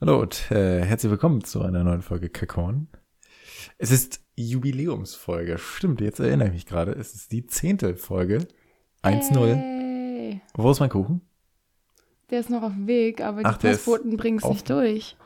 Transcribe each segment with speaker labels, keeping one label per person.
Speaker 1: Hallo und äh, herzlich willkommen zu einer neuen Folge Kakon. Es ist Jubiläumsfolge. Stimmt, jetzt erinnere ich mich gerade. Es ist die zehnte Folge. 1-0.
Speaker 2: Hey.
Speaker 1: Wo ist mein Kuchen?
Speaker 2: Der ist noch auf dem Weg, aber
Speaker 1: Ach,
Speaker 2: die Postboten bringen es nicht durch.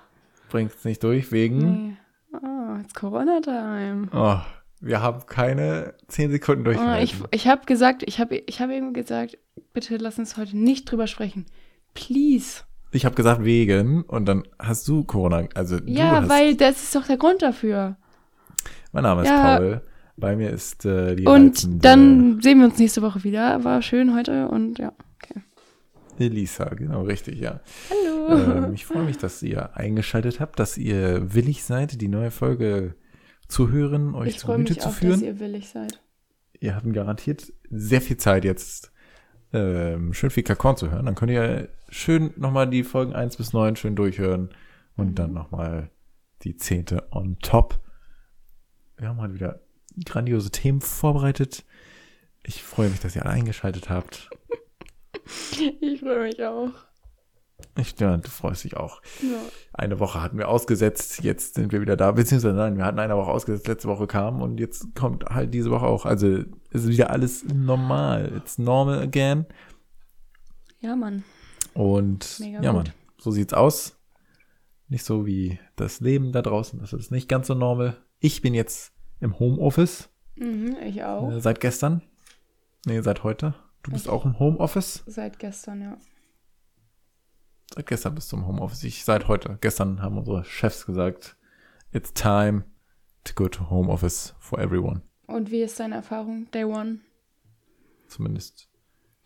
Speaker 1: Bringt's nicht durch wegen.
Speaker 2: Nee. Ah, it's Corona-Time.
Speaker 1: Oh, wir haben keine 10 Sekunden
Speaker 2: Ah,
Speaker 1: durchgehalten.
Speaker 2: ich ich habe gesagt, ich habe ich hab eben gesagt, bitte lass uns heute nicht drüber sprechen. Please.
Speaker 1: Ich habe gesagt wegen und dann hast du Corona. Also du
Speaker 2: Ja,
Speaker 1: hast.
Speaker 2: weil das ist doch der Grund dafür.
Speaker 1: mein Name ist
Speaker 2: Ja.
Speaker 1: Paul. Bei mir ist äh, die
Speaker 2: Und
Speaker 1: reizende
Speaker 2: dann sehen wir uns nächste Woche wieder. War schön heute und ja. Okay.
Speaker 1: Elisa, genau richtig, ja.
Speaker 2: Hallo.
Speaker 1: ähm, ich freue mich, dass ihr eingeschaltet habt, dass ihr willig seid, die neue Folge zu hören, euch
Speaker 2: ich
Speaker 1: zu
Speaker 2: freue
Speaker 1: Gemüte
Speaker 2: mich
Speaker 1: zu
Speaker 2: auch, dass
Speaker 1: führen.
Speaker 2: ihr willig seid.
Speaker 1: Ihr habt garantiert sehr viel Zeit jetzt ähm, schön viel Kakon zu hören. Dann könnt ihr schön nochmal die Folgen 1 bis 9 schön durchhören und
Speaker 2: Mhm.
Speaker 1: dann nochmal die zehnte on top. Wir haben heute wieder grandiose Themen vorbereitet. Ich freue mich, dass ihr alle eingeschaltet habt.
Speaker 2: Ich freue mich auch.
Speaker 1: Ich, ja, du freust dich auch.
Speaker 2: Ja.
Speaker 1: Eine Woche hatten wir ausgesetzt, jetzt sind wir wieder da. Beziehungsweise nein, wir hatten eine Woche ausgesetzt, letzte Woche kam und jetzt kommt halt diese Woche auch. Also ist wieder alles normal. It's normal again.
Speaker 2: ja, Mann.
Speaker 1: Und
Speaker 2: Mega
Speaker 1: ja,
Speaker 2: gut.
Speaker 1: Mann, so sieht's aus. Nicht so wie das Leben da draußen. Das ist nicht ganz so normal. Ich bin jetzt im Homeoffice
Speaker 2: Mhm, ich auch.
Speaker 1: äh, seit gestern. Nee, seit heute. Du bist
Speaker 2: Ich-
Speaker 1: auch im Homeoffice.
Speaker 2: Seit gestern, ja.
Speaker 1: Seit gestern bist du im Homeoffice. Ich seit heute. Gestern haben unsere Chefs gesagt, it's time to go to Homeoffice for everyone.
Speaker 2: Und wie ist deine Erfahrung? Day One?
Speaker 1: Zumindest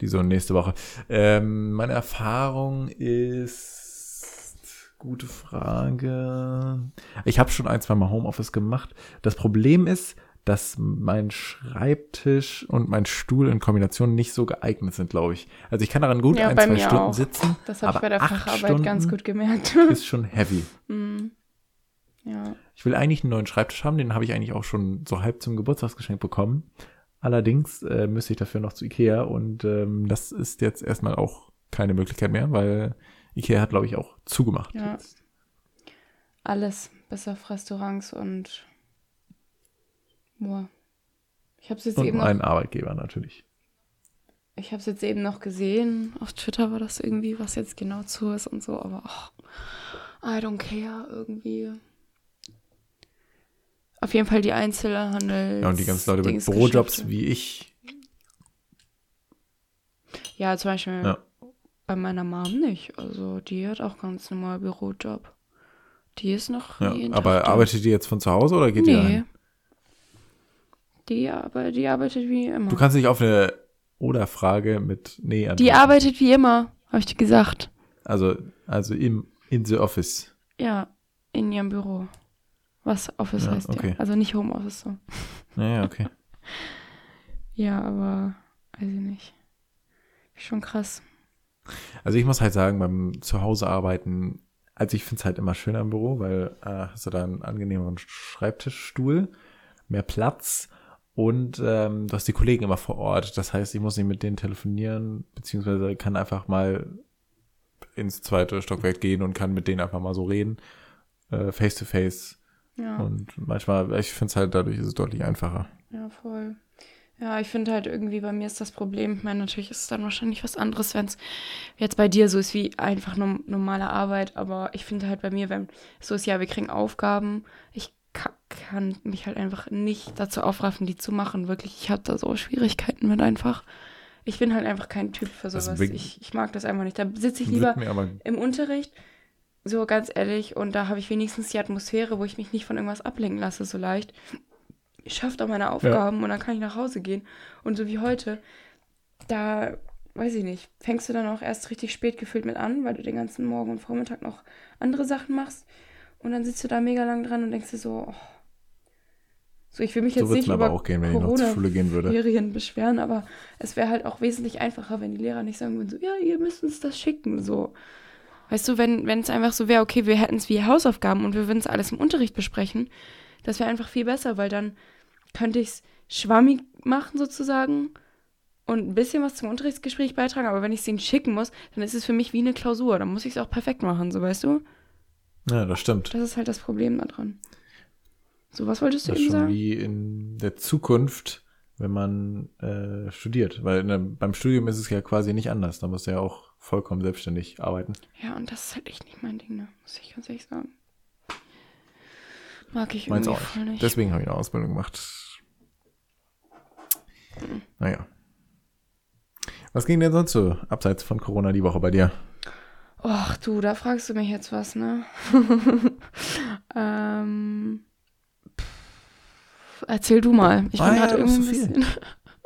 Speaker 1: diese und nächste Woche. Ähm, meine Erfahrung ist gute Frage. Ich habe schon ein, zwei Mal Homeoffice gemacht. Das Problem ist, dass mein Schreibtisch und mein Stuhl in Kombination nicht so geeignet sind, glaube ich. Also ich kann daran gut
Speaker 2: Ja,
Speaker 1: ein, zwei Stunden
Speaker 2: auch.
Speaker 1: sitzen.
Speaker 2: Das habe ich bei der Facharbeit ganz
Speaker 1: Stunden
Speaker 2: gut gemerkt.
Speaker 1: Ist schon heavy.
Speaker 2: Mhm. Ja.
Speaker 1: Ich will eigentlich einen neuen Schreibtisch haben, den habe ich eigentlich auch schon so halb zum Geburtstagsgeschenk bekommen. Allerdings äh, müsste ich dafür noch zu Ikea und ähm, das ist jetzt erstmal auch keine Möglichkeit mehr, weil Ikea hat, glaube ich, auch zugemacht.
Speaker 2: Ja. Alles, bis auf Restaurants und boah. Ich habe es jetzt
Speaker 1: Und
Speaker 2: eben noch,
Speaker 1: einen Arbeitgeber natürlich.
Speaker 2: ich habe jetzt eben noch gesehen. Auf Twitter war das irgendwie, was jetzt genau zu ist und so, aber ach, I don't care irgendwie. Auf jeden Fall die Einzelhandel.
Speaker 1: Ja, und die ganzen Leute mit Bürojobs wie ich.
Speaker 2: Ja, zum Beispiel
Speaker 1: Ja.
Speaker 2: bei meiner Mom nicht. Also die hat auch ganz normal Bürojob. Die ist noch
Speaker 1: Ja, aber arbeitet die jetzt von zu Hause oder geht die
Speaker 2: nee.
Speaker 1: dahin?
Speaker 2: Die, aber die arbeitet wie immer.
Speaker 1: Du kannst nicht auf eine Oder-Frage mit Nee
Speaker 2: die
Speaker 1: antworten.
Speaker 2: arbeitet wie immer, habe ich dir gesagt.
Speaker 1: Also, also im, in the office.
Speaker 2: Ja, in ihrem Büro. Was Office
Speaker 1: Ja,
Speaker 2: heißt,
Speaker 1: okay.
Speaker 2: ja. Also nicht Homeoffice so.
Speaker 1: Naja, okay.
Speaker 2: Ja, aber weiß ich nicht. Schon krass.
Speaker 1: Also ich muss halt sagen, beim Zuhause arbeiten, also ich finde es halt immer schöner im Büro, weil äh, hast du da einen angenehmeren Schreibtischstuhl, mehr Platz und ähm, du hast die Kollegen immer vor Ort. Das heißt, ich muss nicht mit denen telefonieren, beziehungsweise kann einfach mal ins zweite Stockwerk gehen und kann mit denen einfach mal so reden, äh, face to face.
Speaker 2: Ja,
Speaker 1: Und manchmal, ich finde es halt dadurch ist es deutlich einfacher.
Speaker 2: ja, voll. Ja, ich finde halt irgendwie, bei mir ist das Problem, ich meine, natürlich ist es dann wahrscheinlich was anderes, wenn es jetzt bei dir so ist wie einfach nur normale Arbeit, aber ich finde halt bei mir, wenn es so ist, ja, wir kriegen Aufgaben, ich kann mich halt einfach nicht dazu aufraffen, die zu machen, wirklich, ich habe da so Schwierigkeiten mit einfach. Ich bin halt einfach kein Typ für
Speaker 1: Das
Speaker 2: sowas.
Speaker 1: wirkt-
Speaker 2: Ich, ich mag das einfach nicht. Da sitze ich lieber im Unterricht, so ganz ehrlich, und da habe ich wenigstens die Atmosphäre, wo ich mich nicht von irgendwas ablenken lasse, so leicht. Ich schaffe da meine Aufgaben und dann kann ich nach Hause gehen. Und so wie heute, da, weiß ich nicht, fängst du dann auch erst richtig spät gefühlt mit an, weil du den ganzen Morgen und Vormittag noch andere Sachen machst. Und dann sitzt du da mega lang dran und denkst dir so, oh. So ich will mich
Speaker 1: so
Speaker 2: jetzt nicht über
Speaker 1: auch gehen, wenn ich noch zur
Speaker 2: Corona
Speaker 1: Schule gehen würde.
Speaker 2: Ferien beschweren, aber es wäre halt auch wesentlich einfacher, wenn die Lehrer nicht sagen würden, so, ja, ihr müsst uns das schicken, so. Weißt du, wenn wenn es einfach so wäre, okay, wir hätten es wie Hausaufgaben und wir würden es alles im Unterricht besprechen, das wäre einfach viel besser, weil dann könnte ich es schwammig machen sozusagen und ein bisschen was zum Unterrichtsgespräch beitragen, aber wenn ich es ihnen schicken muss, dann ist es für mich wie eine Klausur, dann muss ich es auch perfekt machen, so weißt du?
Speaker 1: Ja, das stimmt.
Speaker 2: Das ist halt das Problem daran. So, was wolltest du
Speaker 1: Das
Speaker 2: eben
Speaker 1: schon
Speaker 2: sagen?
Speaker 1: wie in der Zukunft, wenn man äh, studiert. Weil der, beim Studium ist es ja quasi nicht anders. Da musst du ja auch vollkommen selbstständig arbeiten.
Speaker 2: Ja, und das ist halt echt nicht mein Ding, ne? Muss ich ganz ehrlich sagen. Mag ich
Speaker 1: Meins
Speaker 2: irgendwie
Speaker 1: auch
Speaker 2: voll
Speaker 1: nicht. Deswegen habe ich eine Ausbildung gemacht. Naja. Was ging denn sonst so abseits von Corona die Woche bei dir?
Speaker 2: Och, du, da fragst du mich jetzt was, ne? ähm, erzähl du mal. Ich bin
Speaker 1: Ah ja,
Speaker 2: gerade
Speaker 1: das ist
Speaker 2: irgendwie
Speaker 1: so
Speaker 2: ein bisschen.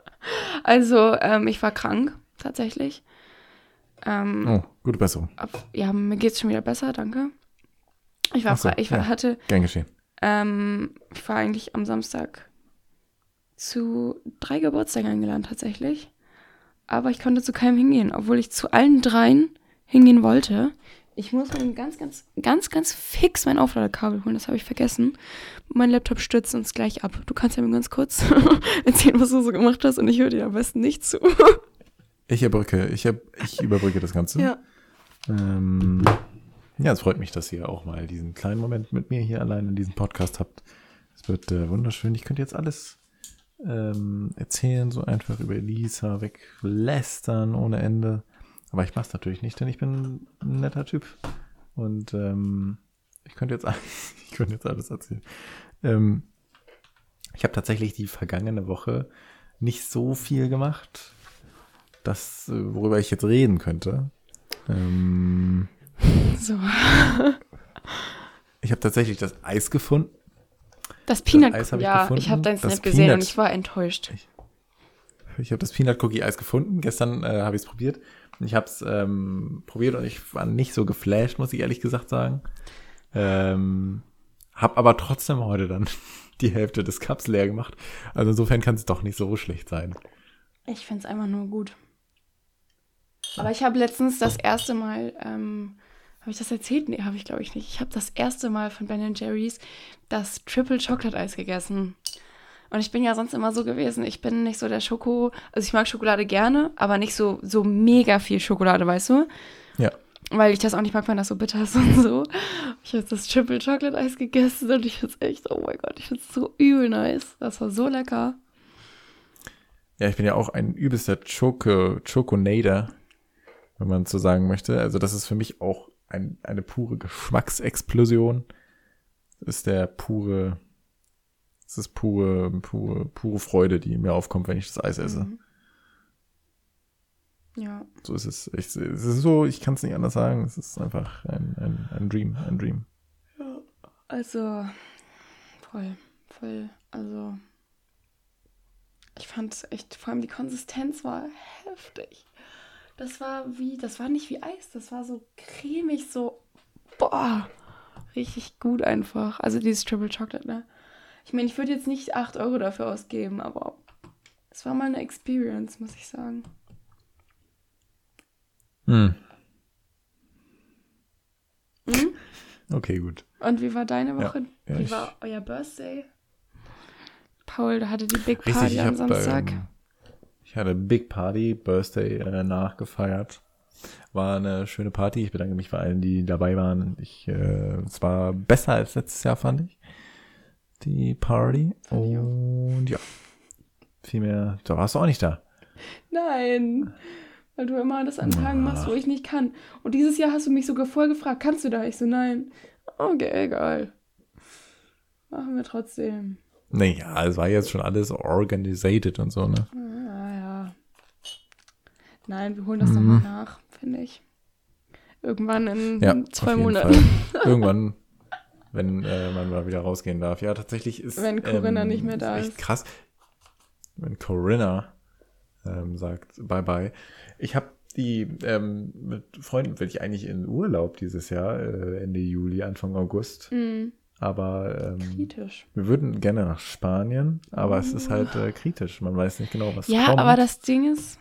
Speaker 2: also, ähm, ich war krank, tatsächlich. Ähm,
Speaker 1: Oh, gute Besserung.
Speaker 2: ab, ja, mir geht's schon wieder besser, danke. Ich war
Speaker 1: so,
Speaker 2: ich war,
Speaker 1: ja.
Speaker 2: hatte,
Speaker 1: Gern geschehen.
Speaker 2: ähm, ich war eigentlich am Samstag zu drei Geburtstagen eingeladen, tatsächlich. Aber ich konnte zu keinem hingehen, obwohl ich zu allen dreien hingehen wollte. Ich muss mir ganz, ganz, ganz, ganz fix mein Aufladekabel holen. Das habe ich vergessen. Mein Laptop stürzt uns gleich ab. Du kannst ja mir ganz kurz erzählen, was du so gemacht hast und ich höre dir am besten nicht zu.
Speaker 1: Ich überbrücke, ich, hab, ich überbrücke das Ganze.
Speaker 2: ja.
Speaker 1: Ähm, ja, es freut mich, dass ihr auch mal diesen kleinen Moment mit mir hier allein in diesem Podcast habt. Es wird äh, wunderschön. Ich könnte jetzt alles ähm, erzählen, so einfach über Elisa, weglästern ohne Ende. Aber ich mache es natürlich nicht, denn ich bin ein netter Typ. Und ähm, ich könnte jetzt, alles- ich könnte jetzt alles erzählen. Ähm, ich habe tatsächlich die vergangene Woche nicht so viel gemacht, das, äh, worüber ich jetzt reden könnte. Ähm,
Speaker 2: So.
Speaker 1: ich habe tatsächlich das Eis gefunden.
Speaker 2: Das Peanut
Speaker 1: Eis hab ich
Speaker 2: Ja,
Speaker 1: gefunden.
Speaker 2: ich habe dein
Speaker 1: Das
Speaker 2: Snap gesehen und
Speaker 1: Peanut-
Speaker 2: ich war enttäuscht.
Speaker 1: Ich habe das Peanut Cookie Eis gefunden. Gestern äh, habe ich es probiert. Ich habe es ähm, probiert und ich war nicht so geflasht, muss ich ehrlich gesagt sagen. Ähm, hab aber trotzdem heute dann die Hälfte des Cups leer gemacht. Also insofern kann es doch nicht so schlecht sein.
Speaker 2: Ich finde es einfach nur gut. Aber ich habe letztens das erste Mal, ähm, habe ich das erzählt? Nee, habe ich glaube ich nicht. Ich habe das erste Mal von Ben Jerry's das Triple Chocolate Eis gegessen. Und ich bin ja sonst immer so gewesen. Ich bin nicht so der Schoko, also ich mag Schokolade gerne, aber nicht so, so mega viel Schokolade, weißt du?
Speaker 1: Ja.
Speaker 2: Weil ich das auch nicht mag, wenn das so bitter ist und so. Ich habe das Triple Chocolate Eis gegessen und ich finde es echt, oh mein Gott, ich finde es so übel nice. Das war so lecker.
Speaker 1: Ja, ich bin ja auch ein übelster Choco, Choconader, wenn man so sagen möchte. Also das ist für mich auch ein, eine pure Geschmacksexplosion. Das ist der pure, das ist pure, pure, pure Freude, die mir aufkommt, wenn ich das Eis esse.
Speaker 2: Mhm. Ja.
Speaker 1: So ist es. Ich, es ist so, ich kann es nicht anders sagen. Es ist einfach ein, ein, ein Dream, ein Dream.
Speaker 2: Also, voll, voll, also, ich fand es echt, vor allem die Konsistenz war heftig. Das war wie, das war nicht wie Eis, das war so cremig, so, boah, richtig gut einfach. Also dieses Triple Chocolate, ne? Ich meine, ich würde jetzt nicht 8 Euro dafür ausgeben, aber es war mal eine Experience, muss ich sagen.
Speaker 1: Hm.
Speaker 2: Mhm.
Speaker 1: Okay, gut.
Speaker 2: Und wie war deine
Speaker 1: Ja,
Speaker 2: Woche?
Speaker 1: ja,
Speaker 2: wie
Speaker 1: ich-
Speaker 2: war euer Birthday? Paul, da hatte die Big
Speaker 1: Richtig,
Speaker 2: Party
Speaker 1: ich
Speaker 2: am
Speaker 1: habe
Speaker 2: Samstag.
Speaker 1: ähm, ich hatte Big Party, Birthday äh, nachgefeiert. War eine schöne Party. Ich bedanke mich bei allen, die dabei waren. Ich, äh, es war besser als letztes Jahr, fand ich. Die Party. Und ja. Viel mehr. Da warst du auch nicht da.
Speaker 2: Nein, weil du immer das an Tagen machst, wo ich nicht kann. Und dieses Jahr hast du mich sogar voll gefragt, kannst du da? Ich so, nein. Okay, egal. Machen wir trotzdem.
Speaker 1: Naja, es war jetzt schon alles organisiert und so, ne?
Speaker 2: Ah, ja. Nein, wir holen das
Speaker 1: Mhm.
Speaker 2: nochmal nach, finde ich. Irgendwann in
Speaker 1: Ja,
Speaker 2: zwei Monaten.
Speaker 1: Irgendwann, wenn äh, man mal wieder rausgehen darf. Ja, tatsächlich ist.
Speaker 2: Wenn Corinna nicht mehr da
Speaker 1: echt
Speaker 2: ist.
Speaker 1: krass. Wenn Corinna ähm, sagt Bye bye. Ich habe die ähm, mit Freunden will ich eigentlich in Urlaub dieses Jahr, äh, Ende Juli, Anfang August.
Speaker 2: Mhm.
Speaker 1: Aber ähm,
Speaker 2: Kritisch.
Speaker 1: wir würden gerne nach Spanien, aber es ist halt äh, kritisch. Man weiß nicht genau, was
Speaker 2: Ja,
Speaker 1: kommt.
Speaker 2: aber das Ding ist,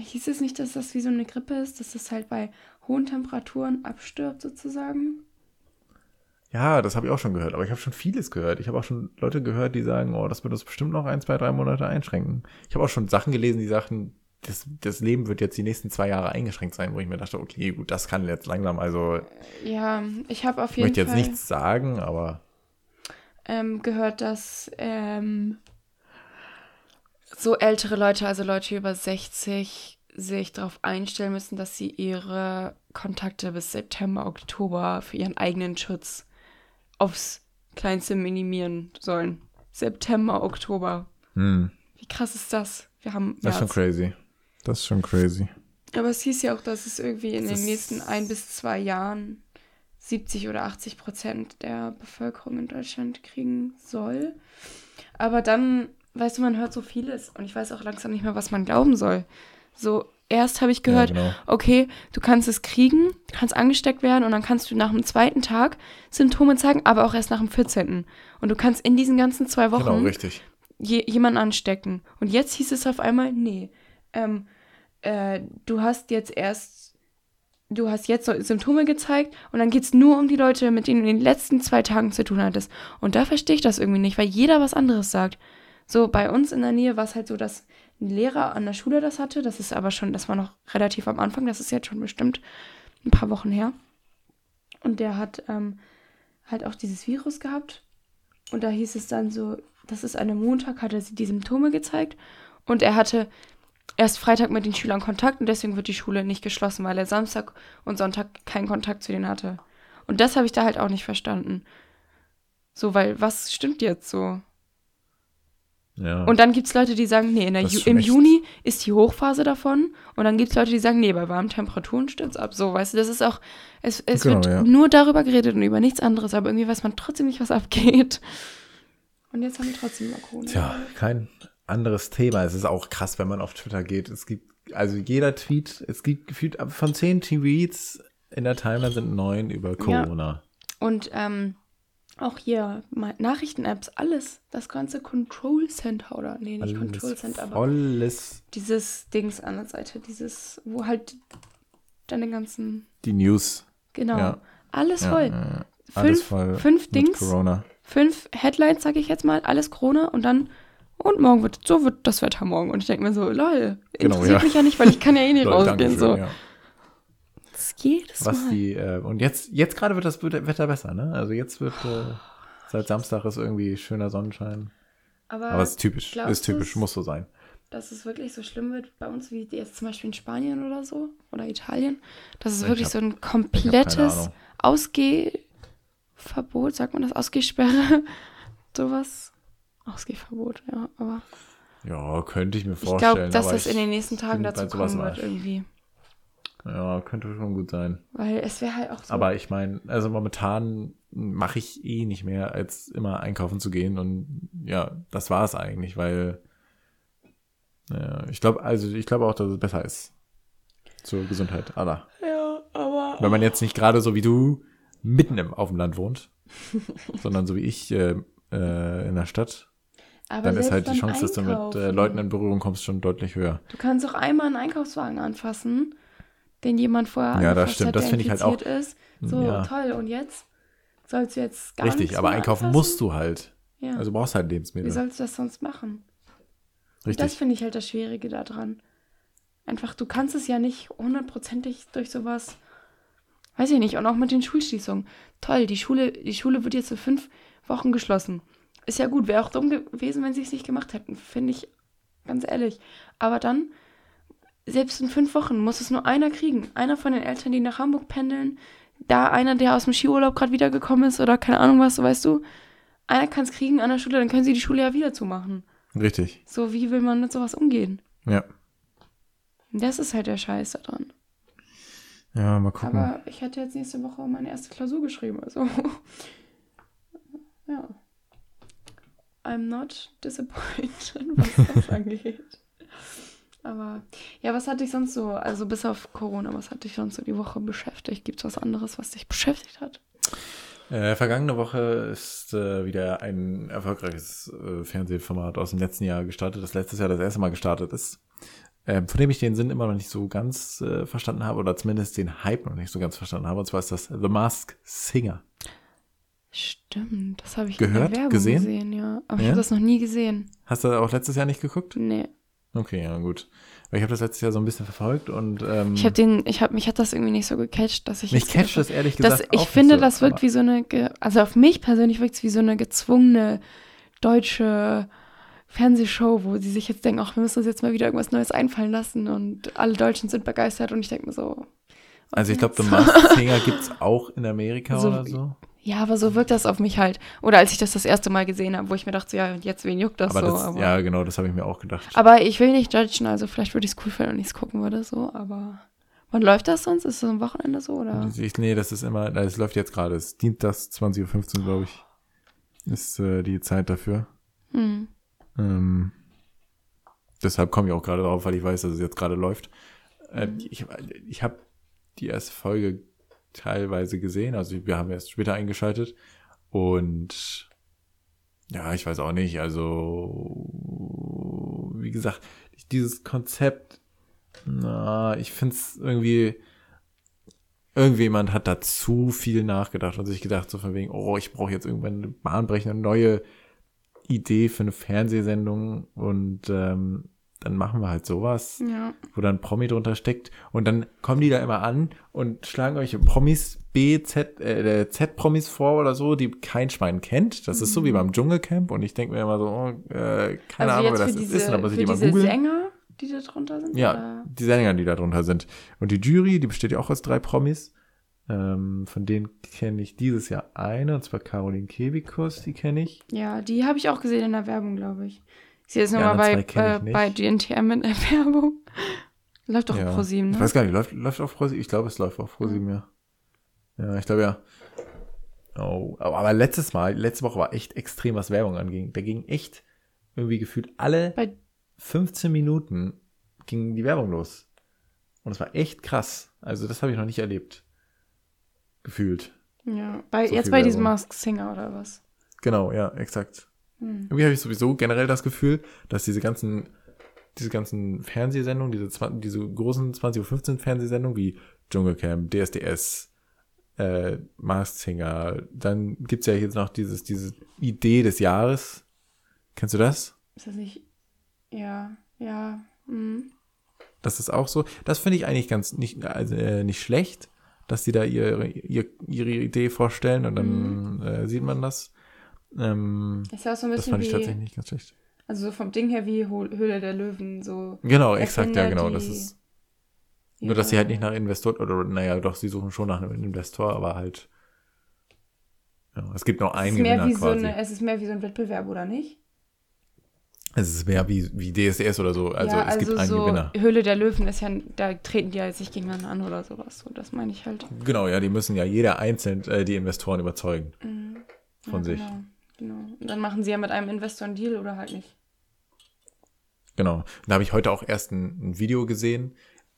Speaker 2: hieß es nicht, dass das wie so eine Grippe ist, dass das halt bei hohen Temperaturen abstirbt sozusagen?
Speaker 1: Ja, das habe ich auch schon gehört, aber ich habe schon vieles gehört. Ich habe auch schon Leute gehört, die sagen, oh, das wird uns bestimmt noch ein, zwei, drei Monate einschränken. Ich habe auch schon Sachen gelesen, die sagten, das, das Leben wird jetzt die nächsten zwei Jahre eingeschränkt sein, wo ich mir dachte, okay, gut, das kann jetzt langsam, also
Speaker 2: Ja, ich habe auf
Speaker 1: ich
Speaker 2: jeden
Speaker 1: möchte jetzt
Speaker 2: Fall
Speaker 1: nichts sagen, aber
Speaker 2: ähm, gehört, dass ähm, so ältere Leute, also Leute über 60, sich darauf einstellen müssen, dass sie ihre Kontakte bis September, Oktober für ihren eigenen Schutz aufs Kleinste minimieren sollen. September, Oktober.
Speaker 1: hm,
Speaker 2: Wie krass ist das? Wir haben
Speaker 1: das ist schon
Speaker 2: März.
Speaker 1: crazy. Das ist schon crazy.
Speaker 2: Aber es hieß ja auch, dass es irgendwie in
Speaker 1: Das
Speaker 2: den nächsten ein bis zwei Jahren 70 oder 80 Prozent der Bevölkerung in Deutschland kriegen soll. Aber dann, weißt du, man hört so vieles und ich weiß auch langsam nicht mehr, was man glauben soll. So, erst habe ich gehört,
Speaker 1: ja, genau.
Speaker 2: okay, du kannst es kriegen, du kannst angesteckt werden und dann kannst du nach dem zweiten Tag Symptome zeigen, aber auch erst nach dem 14. Und du kannst in diesen ganzen zwei Wochen
Speaker 1: Genau, richtig.
Speaker 2: je, jemanden anstecken. Und jetzt hieß es auf einmal, nee, ähm, äh, du hast jetzt erst, du hast jetzt so Symptome gezeigt und dann geht es nur um die Leute, mit denen du in den letzten zwei Tagen zu tun hattest. Und da verstehe ich das irgendwie nicht, weil jeder was anderes sagt. So, bei uns in der Nähe war es halt so, dass ein Lehrer an der Schule das hatte. Das ist aber schon, das war noch relativ am Anfang, das ist jetzt schon bestimmt ein paar Wochen her. Und der hat ähm, halt auch dieses Virus gehabt. Und da hieß es dann so, das ist an einem Montag, hat er die Symptome gezeigt. Und er hatte erst Freitag mit den Schülern Kontakt und deswegen wird die Schule nicht geschlossen, weil er Samstag und Sonntag keinen Kontakt zu denen hatte. Und das habe ich da halt auch nicht verstanden. So, weil was stimmt jetzt so?
Speaker 1: Ja.
Speaker 2: Und dann gibt es Leute, die sagen, nee, Ju im Juni ist die Hochphase davon. Und dann gibt es Leute, die sagen, nee, bei warmen Temperaturen stürzt ab. So, weißt du, das ist auch, es, es
Speaker 1: Genau,
Speaker 2: wird
Speaker 1: ja.
Speaker 2: nur darüber geredet und über nichts anderes, aber irgendwie weiß man trotzdem nicht, was abgeht. Und jetzt haben wir trotzdem mal Corona.
Speaker 1: Tja, kein anderes Thema. Es ist auch krass, wenn man auf Twitter geht. Es gibt, also jeder Tweet, es gibt gefühlt von zehn Tweets in der Timeline sind neun über Corona.
Speaker 2: Und ähm, auch hier Nachrichten-Apps, alles. Das ganze Control Center oder nee, nicht Control
Speaker 1: Alles
Speaker 2: Center, aber
Speaker 1: volles,
Speaker 2: dieses Dings an der Seite, dieses, wo halt deine ganzen,
Speaker 1: die News.
Speaker 2: genau,
Speaker 1: Ja.
Speaker 2: alles
Speaker 1: Ja,
Speaker 2: voll.
Speaker 1: ja, alles
Speaker 2: Fünf,
Speaker 1: voll
Speaker 2: fünf Dings,
Speaker 1: Corona.
Speaker 2: fünf Headlines, sag ich jetzt mal, alles Corona und dann und morgen wird, so wird das Wetter morgen. Und ich denke mir so, lol,
Speaker 1: Genau,
Speaker 2: interessiert
Speaker 1: ja.
Speaker 2: mich ja nicht, weil ich kann ja eh nicht
Speaker 1: Leute,
Speaker 2: rausgehen. So.
Speaker 1: ja.
Speaker 2: Jedes
Speaker 1: Was
Speaker 2: Mal.
Speaker 1: die, äh, und jetzt, jetzt gerade wird das Wetter besser, ne? Also jetzt wird, äh, seit Samstag ist irgendwie schöner Sonnenschein.
Speaker 2: aber
Speaker 1: Aber es ist typisch, ist typisch, muss so sein.
Speaker 2: dass es wirklich so schlimm wird bei uns wie jetzt zum Beispiel in Spanien oder so oder Italien, dass es
Speaker 1: Ich
Speaker 2: wirklich
Speaker 1: hab-
Speaker 2: so ein
Speaker 1: Ich
Speaker 2: komplettes. Ausgehverbot, sagt man das, Ausgehsperre, sowas. Ausgehverbot, ja, aber
Speaker 1: Ja, könnte ich mir
Speaker 2: ich
Speaker 1: vorstellen.
Speaker 2: glaube, dass das in
Speaker 1: ich
Speaker 2: den nächsten Tagen dazu kommen wird irgendwie.
Speaker 1: Ja, könnte schon gut sein.
Speaker 2: Weil es wäre halt auch so.
Speaker 1: Aber ich meine, also momentan mache ich eh nicht mehr, als immer einkaufen zu gehen. Und ja, das war es eigentlich, weil ja, ich glaube, also ich glaube auch, dass es besser ist. Zur Gesundheit aller.
Speaker 2: ja, aber.
Speaker 1: Wenn man jetzt nicht gerade so wie du mitten im, auf dem Land wohnt, sondern so wie ich äh, äh, in der Stadt,
Speaker 2: aber
Speaker 1: dann ist halt die Chance, dass du mit äh,
Speaker 2: Einkaufen.
Speaker 1: Leuten in Berührung kommst, schon deutlich höher.
Speaker 2: Du kannst auch einmal einen Einkaufswagen anfassen, den jemand vorher
Speaker 1: Ja, das stimmt.
Speaker 2: hat,
Speaker 1: Das finde ich halt
Speaker 2: infiziert ist. So,
Speaker 1: Ja.
Speaker 2: toll. Und jetzt? Sollst du jetzt gar
Speaker 1: Richtig, aber einkaufen
Speaker 2: anfassen?
Speaker 1: musst du halt.
Speaker 2: Ja.
Speaker 1: Also brauchst halt
Speaker 2: Wie
Speaker 1: Lebensmittel.
Speaker 2: sollst du das sonst machen? Das
Speaker 1: Richtig.
Speaker 2: finde ich halt das Schwierige daran. Einfach, du kannst es ja nicht hundertprozentig durch sowas, weiß ich nicht, und auch mit den Schulschließungen. Toll, die Schule, die Schule wird jetzt für fünf Wochen geschlossen. Ist ja gut, wäre auch dumm gewesen, wenn sie es nicht gemacht hätten, finde ich ganz ehrlich. Aber dann, selbst in fünf Wochen muss es nur einer kriegen. Einer von den Eltern, die nach Hamburg pendeln, da einer, der aus dem Skiurlaub gerade wiedergekommen ist oder keine Ahnung was, weißt du. Einer kann es kriegen an der Schule, dann können sie die Schule ja wieder zumachen.
Speaker 1: Richtig.
Speaker 2: So, wie will man mit sowas umgehen?
Speaker 1: Ja.
Speaker 2: Das ist halt der Scheiß daran.
Speaker 1: Ja, mal gucken.
Speaker 2: Aber ich hätte jetzt nächste Woche meine erste Klausur geschrieben, also. ja. I'm not disappointed, was das angeht. Aber ja, was hat dich sonst so, also bis auf Corona, was hat dich sonst so die Woche beschäftigt? Gibt es was anderes, was dich beschäftigt hat?
Speaker 1: Äh, vergangene Woche ist äh, wieder ein erfolgreiches äh, Fernsehformat aus dem letzten Jahr gestartet, das letztes Jahr das erste Mal gestartet ist, ähm, von dem ich den Sinn immer noch nicht so ganz äh, verstanden habe oder zumindest den Hype noch nicht so ganz verstanden habe. Und zwar ist das The Mask Singer.
Speaker 2: Stimmt, das habe ich
Speaker 1: Gehört?
Speaker 2: in der Werbung
Speaker 1: Gesehen?
Speaker 2: gesehen, ja. Aber ich
Speaker 1: Ja?
Speaker 2: habe das noch nie gesehen.
Speaker 1: Hast du auch letztes Jahr nicht geguckt?
Speaker 2: Nee.
Speaker 1: Okay, ja gut. Weil ich habe das letztes Jahr so ein bisschen verfolgt und ähm,
Speaker 2: Ich habe den, ich habe mich hat das irgendwie nicht so gecatcht, dass ich
Speaker 1: mich catcht das ehrlich gesagt
Speaker 2: ich finde,
Speaker 1: so,
Speaker 2: das wirkt wie so eine, also auf mich persönlich wirkt es wie so eine gezwungene deutsche Fernsehshow, wo sie sich jetzt denken, ach, wir müssen uns jetzt mal wieder irgendwas Neues einfallen lassen und alle Deutschen sind begeistert und ich denke mir so,
Speaker 1: Also ich glaube, The? Masked Singer gibt's auch in Amerika
Speaker 2: So
Speaker 1: oder so.
Speaker 2: Ja, aber so wirkt das auf mich halt. Oder als ich das das erste Mal gesehen habe, wo ich mir dachte, ja, und jetzt wen juckt das
Speaker 1: Aber
Speaker 2: so.
Speaker 1: das,
Speaker 2: aber,
Speaker 1: ja, genau, das habe ich mir auch gedacht.
Speaker 2: aber ich will nicht judgen, also vielleicht würde ich es cool finden, wenn ich es gucken würde, so, aber wann läuft das sonst? Ist es am Wochenende so, oder?
Speaker 1: Ich, nee, das ist immer, das läuft jetzt gerade. Es dient das 20.15 Uhr, glaube ich. Ist äh, die Zeit dafür.
Speaker 2: Hm.
Speaker 1: Ähm, deshalb komme ich auch gerade drauf, weil ich weiß, dass es jetzt gerade läuft. Äh,
Speaker 2: Mhm.
Speaker 1: Ich, ich habe die erste Folge teilweise gesehen, also wir haben erst später eingeschaltet. Und ja, ich weiß auch nicht, also wie gesagt, dieses Konzept, na, ich finde es irgendwie, irgendjemand hat da zu viel nachgedacht und sich gedacht, so von wegen, oh, ich brauche jetzt irgendwann eine bahnbrechende neue Idee für eine Fernsehsendung. Und ähm, dann machen wir halt sowas,
Speaker 2: Ja.
Speaker 1: wo dann Promi drunter steckt und dann kommen die da immer an und schlagen euch Promis B, Z, äh, Z-Promis vor oder so, die kein Schwein kennt. Das ist so wie beim Dschungelcamp und ich denke mir immer so, oh, äh, keine
Speaker 2: also
Speaker 1: Ahnung, wer das
Speaker 2: diese,
Speaker 1: ist, aber
Speaker 2: für diese
Speaker 1: googeln.
Speaker 2: Sänger, die da drunter sind?
Speaker 1: Ja,
Speaker 2: Oder?
Speaker 1: die Sänger, die da drunter sind. Und die Jury, die besteht ja auch aus drei Promis. Ähm, von denen kenne ich dieses Jahr eine, und zwar Caroline Kebikus, die kenne ich.
Speaker 2: Ja, die habe ich auch gesehen in der Werbung, glaube ich. Jetzt
Speaker 1: Die
Speaker 2: nochmal bei, äh, bei GNTM in der Werbung. Läuft doch
Speaker 1: ja.
Speaker 2: auf ProSieben, ne?
Speaker 1: Ich weiß gar nicht, läuft, läuft auf ProSieben? Ich glaube, es läuft auf ProSieben, ja. Ja, ich glaube ja. Oh, aber letztes Mal, letzte Woche war echt extrem, was Werbung anging. Da ging echt irgendwie gefühlt alle
Speaker 2: Bei-
Speaker 1: 15 Minuten ging die Werbung los. Und es war echt krass. Also das habe ich noch nicht erlebt. Gefühlt.
Speaker 2: Ja, bei,
Speaker 1: So
Speaker 2: jetzt bei diesem
Speaker 1: Werbung.
Speaker 2: Mask Singer oder was?
Speaker 1: Genau, ja, exakt.
Speaker 2: Hm.
Speaker 1: Irgendwie habe ich sowieso generell das Gefühl, dass diese ganzen, diese ganzen Fernsehsendungen, diese, diese großen 20.15 Uhr Fernsehsendungen wie Dschungelcamp, DSDS, äh, Masked Singer, dann gibt's ja jetzt noch dieses, diese Idee des Jahres. Kennst du das?
Speaker 2: Ist das nicht. Ja, ja. Hm.
Speaker 1: Das ist auch so. Das finde ich eigentlich ganz nicht, also, äh, nicht schlecht, dass die da ihre, ihre, ihre Idee vorstellen und dann äh, sieht man das. Ähm,
Speaker 2: Ist ja auch so ein
Speaker 1: das
Speaker 2: bisschen
Speaker 1: fand ich
Speaker 2: wie.
Speaker 1: tatsächlich nicht ganz schlecht.
Speaker 2: Also so vom Ding her wie Höhle der Löwen, so.
Speaker 1: Genau, exakt, ja, genau. Das
Speaker 2: die
Speaker 1: ist nur, dass sie halt nicht nach Investor oder naja, doch, sie suchen schon nach einem Investor, aber halt. Ja, es gibt noch
Speaker 2: es
Speaker 1: einen
Speaker 2: ist mehr
Speaker 1: Gewinner
Speaker 2: wie so
Speaker 1: quasi.
Speaker 2: eine, Es ist mehr wie so ein Wettbewerb, oder nicht?
Speaker 1: es ist mehr wie, wie DSDS oder so. Also
Speaker 2: ja,
Speaker 1: es gibt einen
Speaker 2: so
Speaker 1: Gewinner.
Speaker 2: Höhle der Löwen ist ja, da treten die ja sich gegeneinander an oder sowas. So, das meine ich halt.
Speaker 1: Genau, ja, die müssen ja jeder einzeln äh, die Investoren überzeugen
Speaker 2: Mhm.
Speaker 1: von
Speaker 2: ja,
Speaker 1: sich.
Speaker 2: Genau, genau. Und dann machen sie ja mit einem Investor einen Deal oder halt nicht.
Speaker 1: Genau. Da habe ich heute auch erst ein, ein Video gesehen,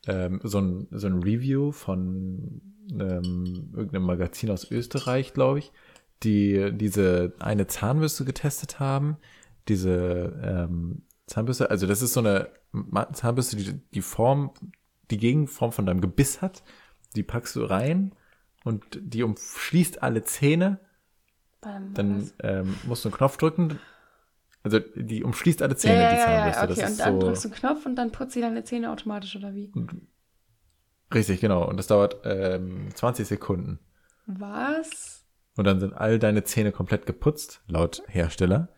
Speaker 1: ähm, so, ein, so ein Review von ähm, irgendeinem Magazin aus Österreich, glaube ich, die diese eine Zahnbürste getestet haben. Diese ähm, Zahnbürste, also das ist so eine Zahnbürste, die die Form, die Gegenform von deinem Gebiss hat. Die packst du rein und die umschließt alle Zähne dann ähm, musst du einen Knopf drücken. Also die umschließt alle Zähne,
Speaker 2: ja,
Speaker 1: die
Speaker 2: ja,
Speaker 1: Zahnbürste.
Speaker 2: ja, okay.
Speaker 1: das
Speaker 2: Und dann
Speaker 1: so
Speaker 2: drückst du einen Knopf und dann putzt sie deine Zähne automatisch, oder wie?
Speaker 1: richtig, genau. Und das dauert ähm, 20 Sekunden.
Speaker 2: Was?
Speaker 1: Und dann sind all deine Zähne komplett geputzt, laut Hersteller.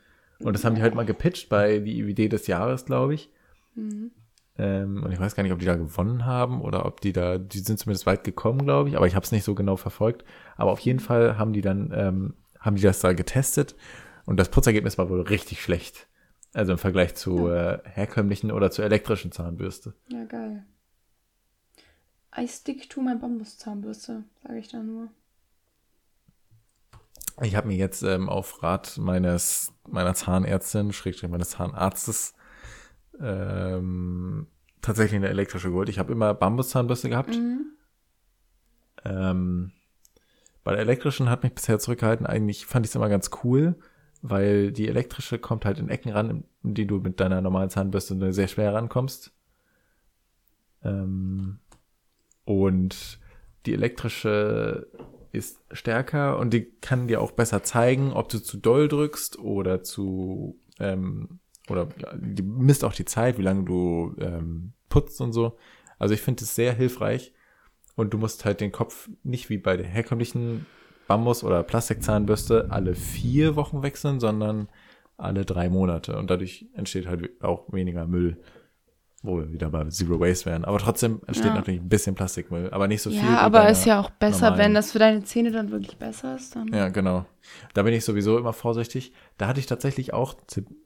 Speaker 1: Und das haben die halt mal gepitcht bei die Idee des Jahres, glaube ich.
Speaker 2: Mhm.
Speaker 1: Ähm, und ich weiß gar nicht, ob die da gewonnen haben oder ob die da, die sind zumindest weit gekommen, glaube ich, aber ich habe es nicht so genau verfolgt. Aber auf jeden Fall haben die dann, ähm, haben die das da getestet und das Putzergebnis war wohl richtig schlecht. Also im Vergleich zu äh, herkömmlichen oder zur elektrischen Zahnbürste.
Speaker 2: Ja, geil. I stick to my Bambuszahnbürste, sage ich da nur.
Speaker 1: Ich habe mir jetzt ähm, auf Rat meines meiner Zahnärztin, Schrägstrich meines Zahnarztes, ähm, tatsächlich eine elektrische geholt. Ich habe immer Bambuszahnbürste gehabt.
Speaker 2: Mhm.
Speaker 1: Ähm, bei der elektrischen hat mich bisher zurückgehalten. Eigentlich fand ich es immer ganz cool, weil die elektrische kommt halt in Ecken ran, in die du mit deiner normalen Zahnbürste sehr schwer rankommst. Ähm, und die elektrische ist stärker und die kann dir auch besser zeigen, ob du zu doll drückst oder zu ähm, oder die misst auch die Zeit, wie lange du ähm, putzt und so. Also ich finde es sehr hilfreich und du musst halt den Kopf nicht wie bei der herkömmlichen Bambus- oder Plastikzahnbürste alle vier Wochen wechseln, sondern alle drei Monate. Und dadurch entsteht halt auch weniger Müll, wo wir wieder bei Zero Waste wären. Aber trotzdem entsteht
Speaker 2: Ja.
Speaker 1: natürlich ein bisschen Plastikmüll, aber nicht so viel.
Speaker 2: Ja, aber ist ja auch besser, wenn das für deine Zähne dann wirklich besser ist. Dann
Speaker 1: Ja, genau. Da bin ich sowieso immer vorsichtig. Da hatte ich tatsächlich auch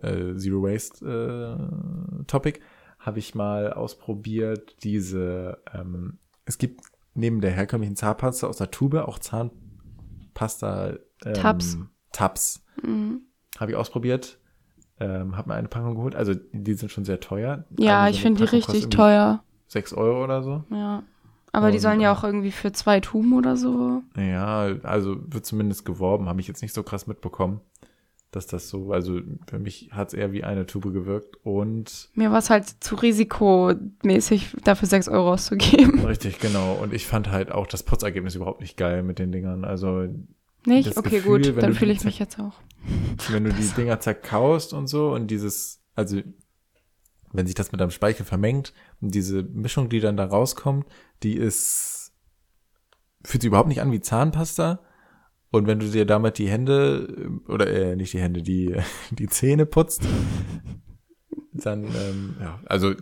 Speaker 1: äh, Zero Waste äh, Topic. Habe ich mal ausprobiert, diese, ähm, es gibt neben der herkömmlichen Zahnpasta aus der Tube auch Zahnpasta ähm,
Speaker 2: Tabs.
Speaker 1: Tabs.
Speaker 2: Mhm.
Speaker 1: Habe ich ausprobiert. Ähm, habe mir eine Packung geholt. Also die sind schon sehr teuer.
Speaker 2: Ja,
Speaker 1: Eine
Speaker 2: ich finde die richtig teuer.
Speaker 1: Sechs Euro oder so.
Speaker 2: Ja. Aber die
Speaker 1: Und,
Speaker 2: sollen ja
Speaker 1: äh,
Speaker 2: auch irgendwie für zwei Tuben oder so.
Speaker 1: Ja, also wird zumindest geworben, habe ich jetzt nicht so krass mitbekommen, dass das so, also für mich hat es eher wie eine Tube gewirkt und
Speaker 2: Mir war es halt zu risikomäßig, dafür sechs Euro auszugeben.
Speaker 1: richtig, genau. Und ich fand halt auch das Putzergebnis überhaupt nicht geil mit den Dingern. Also
Speaker 2: Nicht? Okay,
Speaker 1: Gefühl,
Speaker 2: gut, dann fühle ich mich jetzt auch.
Speaker 1: wenn du die Dinger zerkaust und so und dieses, also wenn sich das mit deinem Speichel vermengt und diese Mischung, die dann da rauskommt, die ist, fühlt sich überhaupt nicht an wie Zahnpasta. Und wenn du dir damit die Hände, oder äh, nicht die Hände, die, die Zähne putzt, dann, ähm, ja, also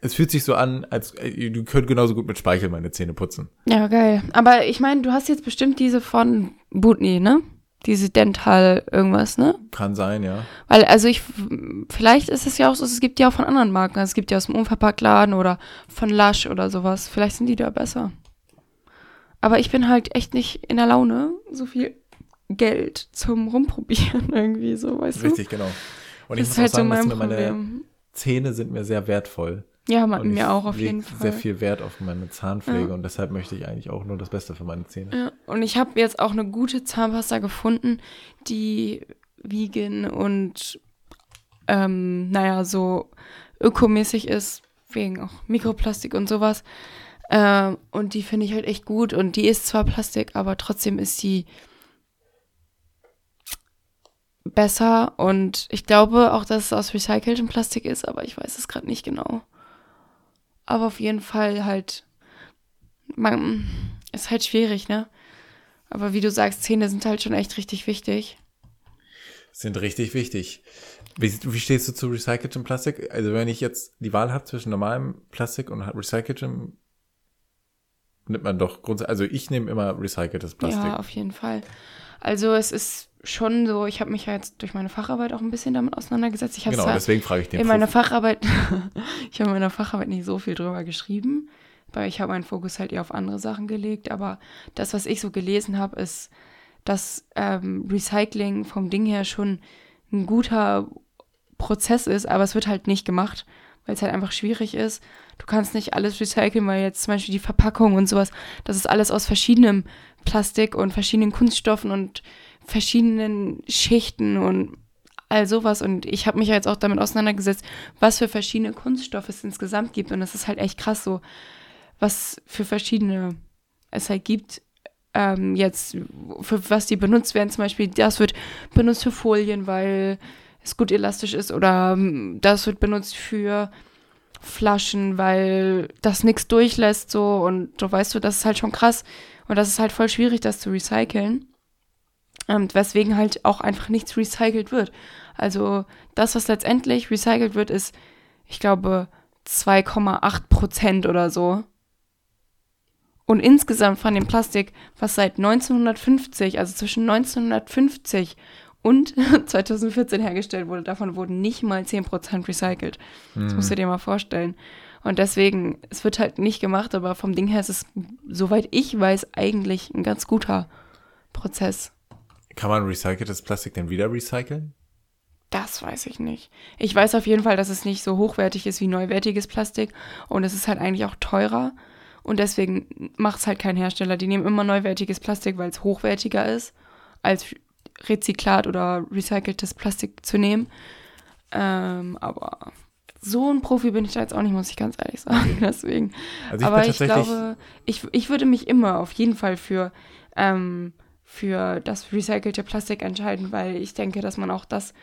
Speaker 1: es fühlt sich so an, als äh, du könntest genauso gut mit Speichel meine Zähne putzen.
Speaker 2: Ja, geil. Aber ich meine, du hast jetzt bestimmt diese von Butni, ne? Diese Dental irgendwas, ne?
Speaker 1: Kann sein, ja.
Speaker 2: Weil, also ich, vielleicht ist es ja auch so, es gibt ja auch von anderen Marken. Also es gibt ja aus dem Unverpacktladen oder von Lush oder sowas. Vielleicht sind die da besser. Aber ich bin halt echt nicht in der Laune, so viel Geld zum Rumprobieren irgendwie so, weißt
Speaker 1: Richtig, genau. Und
Speaker 2: du?
Speaker 1: ich
Speaker 2: Das
Speaker 1: muss auch
Speaker 2: halt so
Speaker 1: sagen,
Speaker 2: mein
Speaker 1: dass mir meine
Speaker 2: Problem.
Speaker 1: Zähne sind mir sehr wertvoll.
Speaker 2: Ja, man, mir auch auf jeden Fall.
Speaker 1: sehr viel Wert auf meine Zahnpflege
Speaker 2: Ja.
Speaker 1: und deshalb möchte ich eigentlich auch nur das Beste für meine Zähne.
Speaker 2: Ja, und ich habe jetzt auch eine gute Zahnpasta gefunden, die vegan und ähm, naja, so ökomäßig ist, wegen auch Mikroplastik und sowas. Ähm, und die finde ich halt echt gut. Und die ist zwar Plastik, aber trotzdem ist die besser. Und ich glaube auch, dass es aus recyceltem Plastik ist, aber ich weiß es gerade nicht genau. Aber auf jeden Fall halt, man, ist halt schwierig, ne? Aber wie du sagst, Zähne sind halt schon echt richtig wichtig.
Speaker 1: Sind richtig wichtig. Wie, wie stehst du zu recyceltem Plastik? Also wenn ich jetzt die Wahl habe zwischen normalem Plastik und recyceltem, nimmt man doch grundsätzlich, also ich nehme immer recyceltes Plastik.
Speaker 2: Ja, auf jeden Fall. Also es ist schon so, ich habe mich ja jetzt durch meine Facharbeit auch ein bisschen damit auseinandergesetzt.
Speaker 1: Genau, deswegen frage ich den
Speaker 2: in meiner. Facharbeit, ich habe in meiner Facharbeit nicht so viel drüber geschrieben, weil ich habe meinen Fokus halt eher auf andere Sachen gelegt. Aber das, was ich so gelesen habe, ist, dass ähm, Recycling vom Ding her schon ein guter Prozess ist, aber es wird halt nicht gemacht, weil es halt einfach schwierig ist. Du kannst nicht alles recyceln, weil jetzt zum Beispiel die Verpackung und sowas, das ist alles aus verschiedenem Plastik und verschiedenen Kunststoffen und verschiedenen Schichten und all sowas. Und ich habe mich jetzt auch damit auseinandergesetzt, was für verschiedene Kunststoffe es insgesamt gibt. Und das ist halt echt krass so, was für verschiedene es halt gibt. Ähm, jetzt, für was die benutzt werden, zum Beispiel, das wird benutzt für Folien, weil es gut elastisch ist, oder ähm, das wird benutzt für Flaschen, weil das nichts durchlässt, so und so weißt du, das ist halt schon krass. Und das ist halt voll schwierig, das zu recyceln. Und weswegen halt auch einfach nichts recycelt wird. Also das, was letztendlich recycelt wird, ist, ich glaube, 2,8 Prozent oder so. Und insgesamt von dem Plastik, was seit 1950, also zwischen 1950 und 2014 hergestellt wurde, davon wurden nicht mal 10% recycelt. Das musst du dir mal vorstellen. Und deswegen, es wird halt nicht gemacht, aber vom Ding her ist es, soweit ich weiß, eigentlich ein ganz guter Prozess.
Speaker 1: Kann man recyceltes Plastik denn wieder recyceln?
Speaker 2: Das weiß ich nicht. Ich weiß auf jeden Fall, dass es nicht so hochwertig ist wie neuwertiges Plastik und es ist halt eigentlich auch teurer und deswegen macht es halt kein Hersteller. Die nehmen immer neuwertiges Plastik, weil es hochwertiger ist, als Rezyklat oder recyceltes Plastik zu nehmen. Ähm, aber so ein Profi bin ich da jetzt auch nicht, muss ich ganz ehrlich sagen. Deswegen.
Speaker 1: Also ich
Speaker 2: aber ich glaube, ich, ich würde mich immer auf jeden Fall für, ähm, für das recycelte Plastik entscheiden, weil ich denke, dass man auch das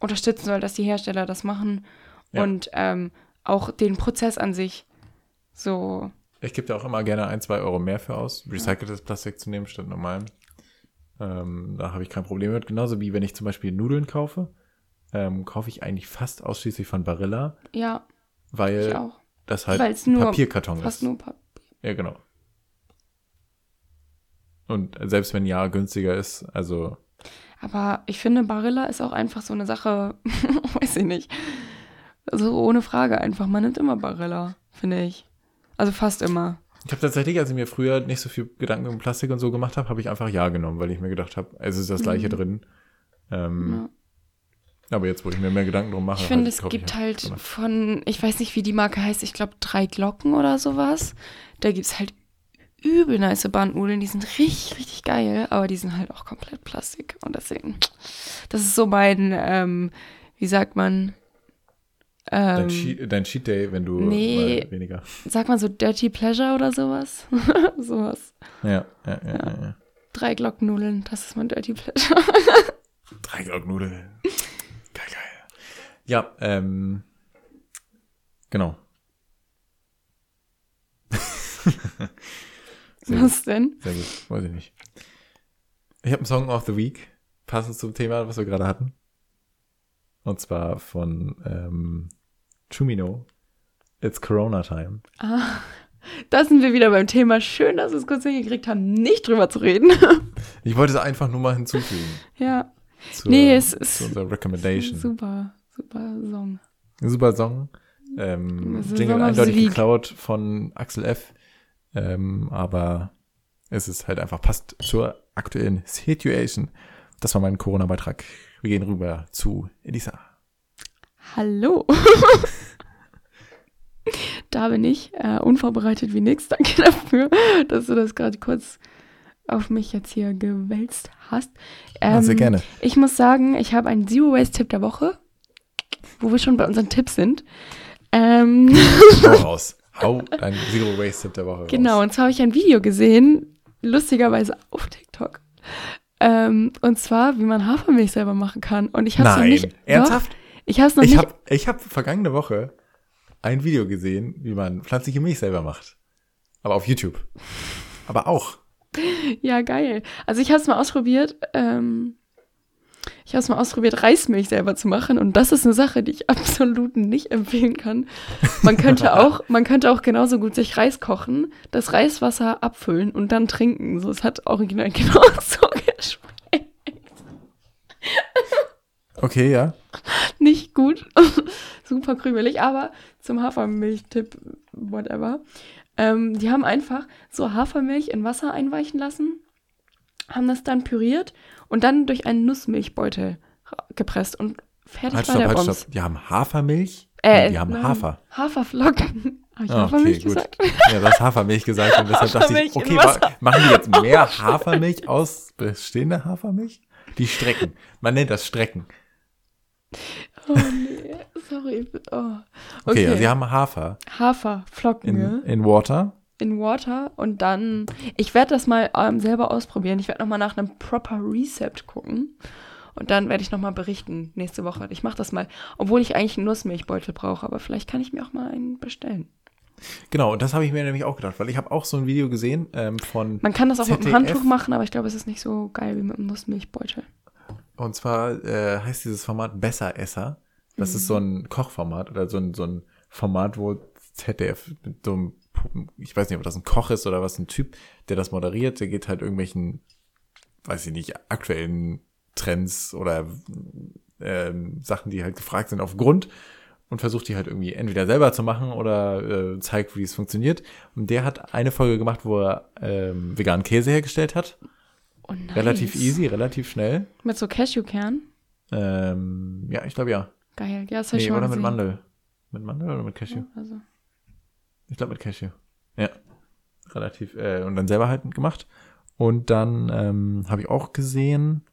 Speaker 2: unterstützen soll, dass die Hersteller das machen.
Speaker 1: Ja.
Speaker 2: Und ähm, auch den Prozess an sich so.
Speaker 1: Ich gebe da auch immer gerne ein, zwei Euro mehr für aus, recyceltes Plastik zu nehmen statt normalem. Ähm, da habe ich kein Problem mit. Genauso wie wenn ich zum Beispiel Nudeln kaufe, ähm, kaufe ich eigentlich fast ausschließlich von Barilla,
Speaker 2: Ja,
Speaker 1: weil das halt
Speaker 2: nur
Speaker 1: Papierkarton
Speaker 2: fast
Speaker 1: ist.
Speaker 2: nur Papier.
Speaker 1: Ja, genau. Und selbst wenn ja günstiger ist, also
Speaker 2: Aber ich finde, Barilla ist auch einfach so eine Sache, weiß ich nicht. So ohne Frage einfach. Man nimmt immer Barilla, finde ich. Also fast immer.
Speaker 1: Ich habe tatsächlich, als ich mir früher nicht so viel Gedanken um Plastik und so gemacht habe, habe ich einfach ja genommen, weil ich mir gedacht habe, es ist das gleiche
Speaker 2: Mhm.
Speaker 1: drin. Ähm,
Speaker 2: Ja.
Speaker 1: Aber jetzt, wo ich mir mehr Gedanken drum mache,
Speaker 2: Ich finde,
Speaker 1: halt,
Speaker 2: es gibt
Speaker 1: halt
Speaker 2: halt von, ich weiß nicht, wie die Marke heißt, ich glaube drei Glocken oder sowas. Da gibt es halt übel nice Bandnudeln, die sind richtig, richtig geil, aber die sind halt auch komplett Plastik. Und deswegen, das ist so mein, ähm, wie sagt man,
Speaker 1: Dein,
Speaker 2: ähm,
Speaker 1: Cheat, dein Cheat Day, wenn du
Speaker 2: Nee.
Speaker 1: mal weniger.
Speaker 2: sagt man so Dirty Pleasure oder sowas? sowas.
Speaker 1: Ja, ja, ja, ja. ja.
Speaker 2: Drei Glockennudeln, das ist mein Dirty Pleasure.
Speaker 1: Drei Glocknudeln. Geil, geil. Ja, ähm, genau.
Speaker 2: Was denn?
Speaker 1: sehr gut. Weiß ich nicht. Ich habe einen Song of the Week, passend zum Thema, was wir gerade hatten. Und zwar von ähm, Chumino. It's Corona Time.
Speaker 2: Ah, da sind wir wieder beim Thema. Schön, dass wir es kurz hingekriegt haben, nicht drüber zu reden.
Speaker 1: Ich wollte es einfach nur mal hinzufügen.
Speaker 2: ja.
Speaker 1: Zur,
Speaker 2: Nee, es ist-
Speaker 1: zu unserer Recommendation.
Speaker 2: Super, super Song.
Speaker 1: Super Song. Ähm,
Speaker 2: ist
Speaker 1: Jingle eindeutig
Speaker 2: Week.
Speaker 1: geklaut von Axel F. Ähm, aber es ist halt einfach passt zur aktuellen Situation. Das war mein Corona-Beitrag. Wir gehen rüber zu Elisa.
Speaker 2: Hallo. da bin ich, äh, unvorbereitet wie nix. Danke dafür, dass du das gerade kurz auf mich jetzt hier gewälzt hast.
Speaker 1: Ja, sehr
Speaker 2: Ähm,
Speaker 1: gerne.
Speaker 2: Ich muss sagen, ich habe einen Zero-Waste-Tipp der Woche, wo wir schon bei unseren Tipps sind. Ähm,
Speaker 1: Hau raus. Hau dein Zero Waste Tip der Woche
Speaker 2: Genau,
Speaker 1: raus.
Speaker 2: und zwar habe ich ein Video gesehen, lustigerweise auf TikTok. Ähm, und zwar, wie man Hafermilch selber machen kann. Und ich habe es noch
Speaker 1: Nein,
Speaker 2: nicht.
Speaker 1: ernsthaft?
Speaker 2: Doch, ich habe es noch
Speaker 1: Ich
Speaker 2: nicht.
Speaker 1: habe ich hab vergangene Woche ein Video gesehen, wie man pflanzliche Milch selber macht. Aber auf YouTube. Aber auch.
Speaker 2: Ja, geil. Also ich habe es mal ausprobiert. Ähm, ich habe es mal ausprobiert, Reismilch selber zu machen. Und das ist eine Sache, die ich absolut nicht empfehlen kann. Man könnte auch, man könnte auch genauso gut sich Reis kochen, das Reiswasser abfüllen und dann trinken. So, es hat original genauso geschmeckt.
Speaker 1: Okay, ja.
Speaker 2: nicht gut. Super krümelig, aber zum Hafermilch-Tipp, whatever. Ähm, die haben einfach so Hafermilch in Wasser einweichen lassen, haben das dann püriert und dann durch einen Nussmilchbeutel gepresst und fertig
Speaker 1: Halt,
Speaker 2: war
Speaker 1: stopp,
Speaker 2: der
Speaker 1: halt, stopp. Die haben Hafermilch?
Speaker 2: Äh,
Speaker 1: Nee, die haben
Speaker 2: nein,
Speaker 1: Hafer.
Speaker 2: Haferflocken. Habe ich
Speaker 1: Ah,
Speaker 2: Hafermilch
Speaker 1: gut.
Speaker 2: gesagt?
Speaker 1: Ja, du hast Hafermilch gesagt und deshalb dachte ich, okay, machen die jetzt mehr Hafermilch aus bestehender Hafermilch? Die Strecken. Man nennt das Strecken.
Speaker 2: Oh nee, sorry. Oh.
Speaker 1: Okay,
Speaker 2: Okay,
Speaker 1: also sie haben Hafer
Speaker 2: Haferflocken
Speaker 1: in,
Speaker 2: in,
Speaker 1: in Water.
Speaker 2: In Water und dann, ich werde das mal ähm, selber ausprobieren. Ich werde nochmal nach einem Proper Recept gucken und dann werde ich nochmal berichten nächste Woche. Ich mache das mal, obwohl ich eigentlich einen Nussmilchbeutel brauche, aber vielleicht kann ich mir auch mal einen bestellen.
Speaker 1: Genau, und das habe ich mir nämlich auch gedacht, weil ich habe auch so ein Video gesehen ähm, von,
Speaker 2: Man kann das auch mit
Speaker 1: ZDF.
Speaker 2: einem Handtuch machen, aber ich glaube, es ist nicht so geil wie mit einem Nussmilchbeutel.
Speaker 1: und zwar äh, heißt dieses Format Besseresser. Das ist so ein Kochformat oder so ein, so ein Format, wo ZDF mit so einem, ich weiß nicht, ob das ein Koch ist oder was, ein Typ, der das moderiert, der geht halt irgendwelchen, weiß ich nicht, aktuellen Trends oder ähm, Sachen, die halt gefragt sind, auf Grund und versucht die halt irgendwie entweder selber zu machen oder äh, zeigt, wie es funktioniert. Und der hat eine Folge gemacht, wo er ähm, veganen Käse hergestellt hat.
Speaker 2: Oh, nice.
Speaker 1: Relativ easy, relativ schnell.
Speaker 2: Mit so Cashewkern.
Speaker 1: Ähm, ja, ich glaube ja.
Speaker 2: Geil, ja, das habe ich
Speaker 1: Nee,
Speaker 2: schon
Speaker 1: oder mit
Speaker 2: gesehen.
Speaker 1: Mandel. Mit Mandel oder mit Cashew?
Speaker 2: Also,
Speaker 1: Ich glaube mit Cashew. Ja. Relativ, äh, und dann selber halt gemacht. Und dann ähm, habe ich auch gesehen,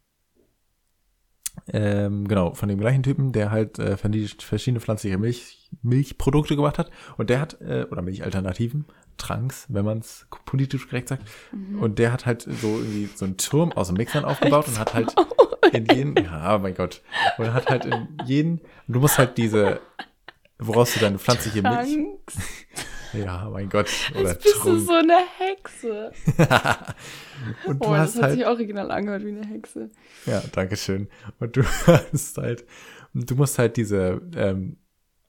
Speaker 1: ähm, genau, von dem gleichen Typen, der halt äh, verschiedene pflanzliche Milch, Milchprodukte gemacht hat. Und der hat, äh, oder Milchalternativen, Tranks, wenn man es politisch korrekt sagt.
Speaker 2: Mhm.
Speaker 1: Und der hat halt so irgendwie so einen Turm aus dem Mixern aufgebaut und hat halt in jeden, ja, oh mein Gott, und hat halt in jeden, du musst halt diese woraus du deine pflanzliche Milch. Ja, mein Gott. Oder
Speaker 2: Jetzt bist du
Speaker 1: Trunk.
Speaker 2: so eine Hexe.
Speaker 1: Und du
Speaker 2: Oh, das
Speaker 1: hast
Speaker 2: hat
Speaker 1: halt.
Speaker 2: sich original angehört wie eine Hexe.
Speaker 1: Ja, danke schön. Und du hast halt, du musst halt diese, ähm,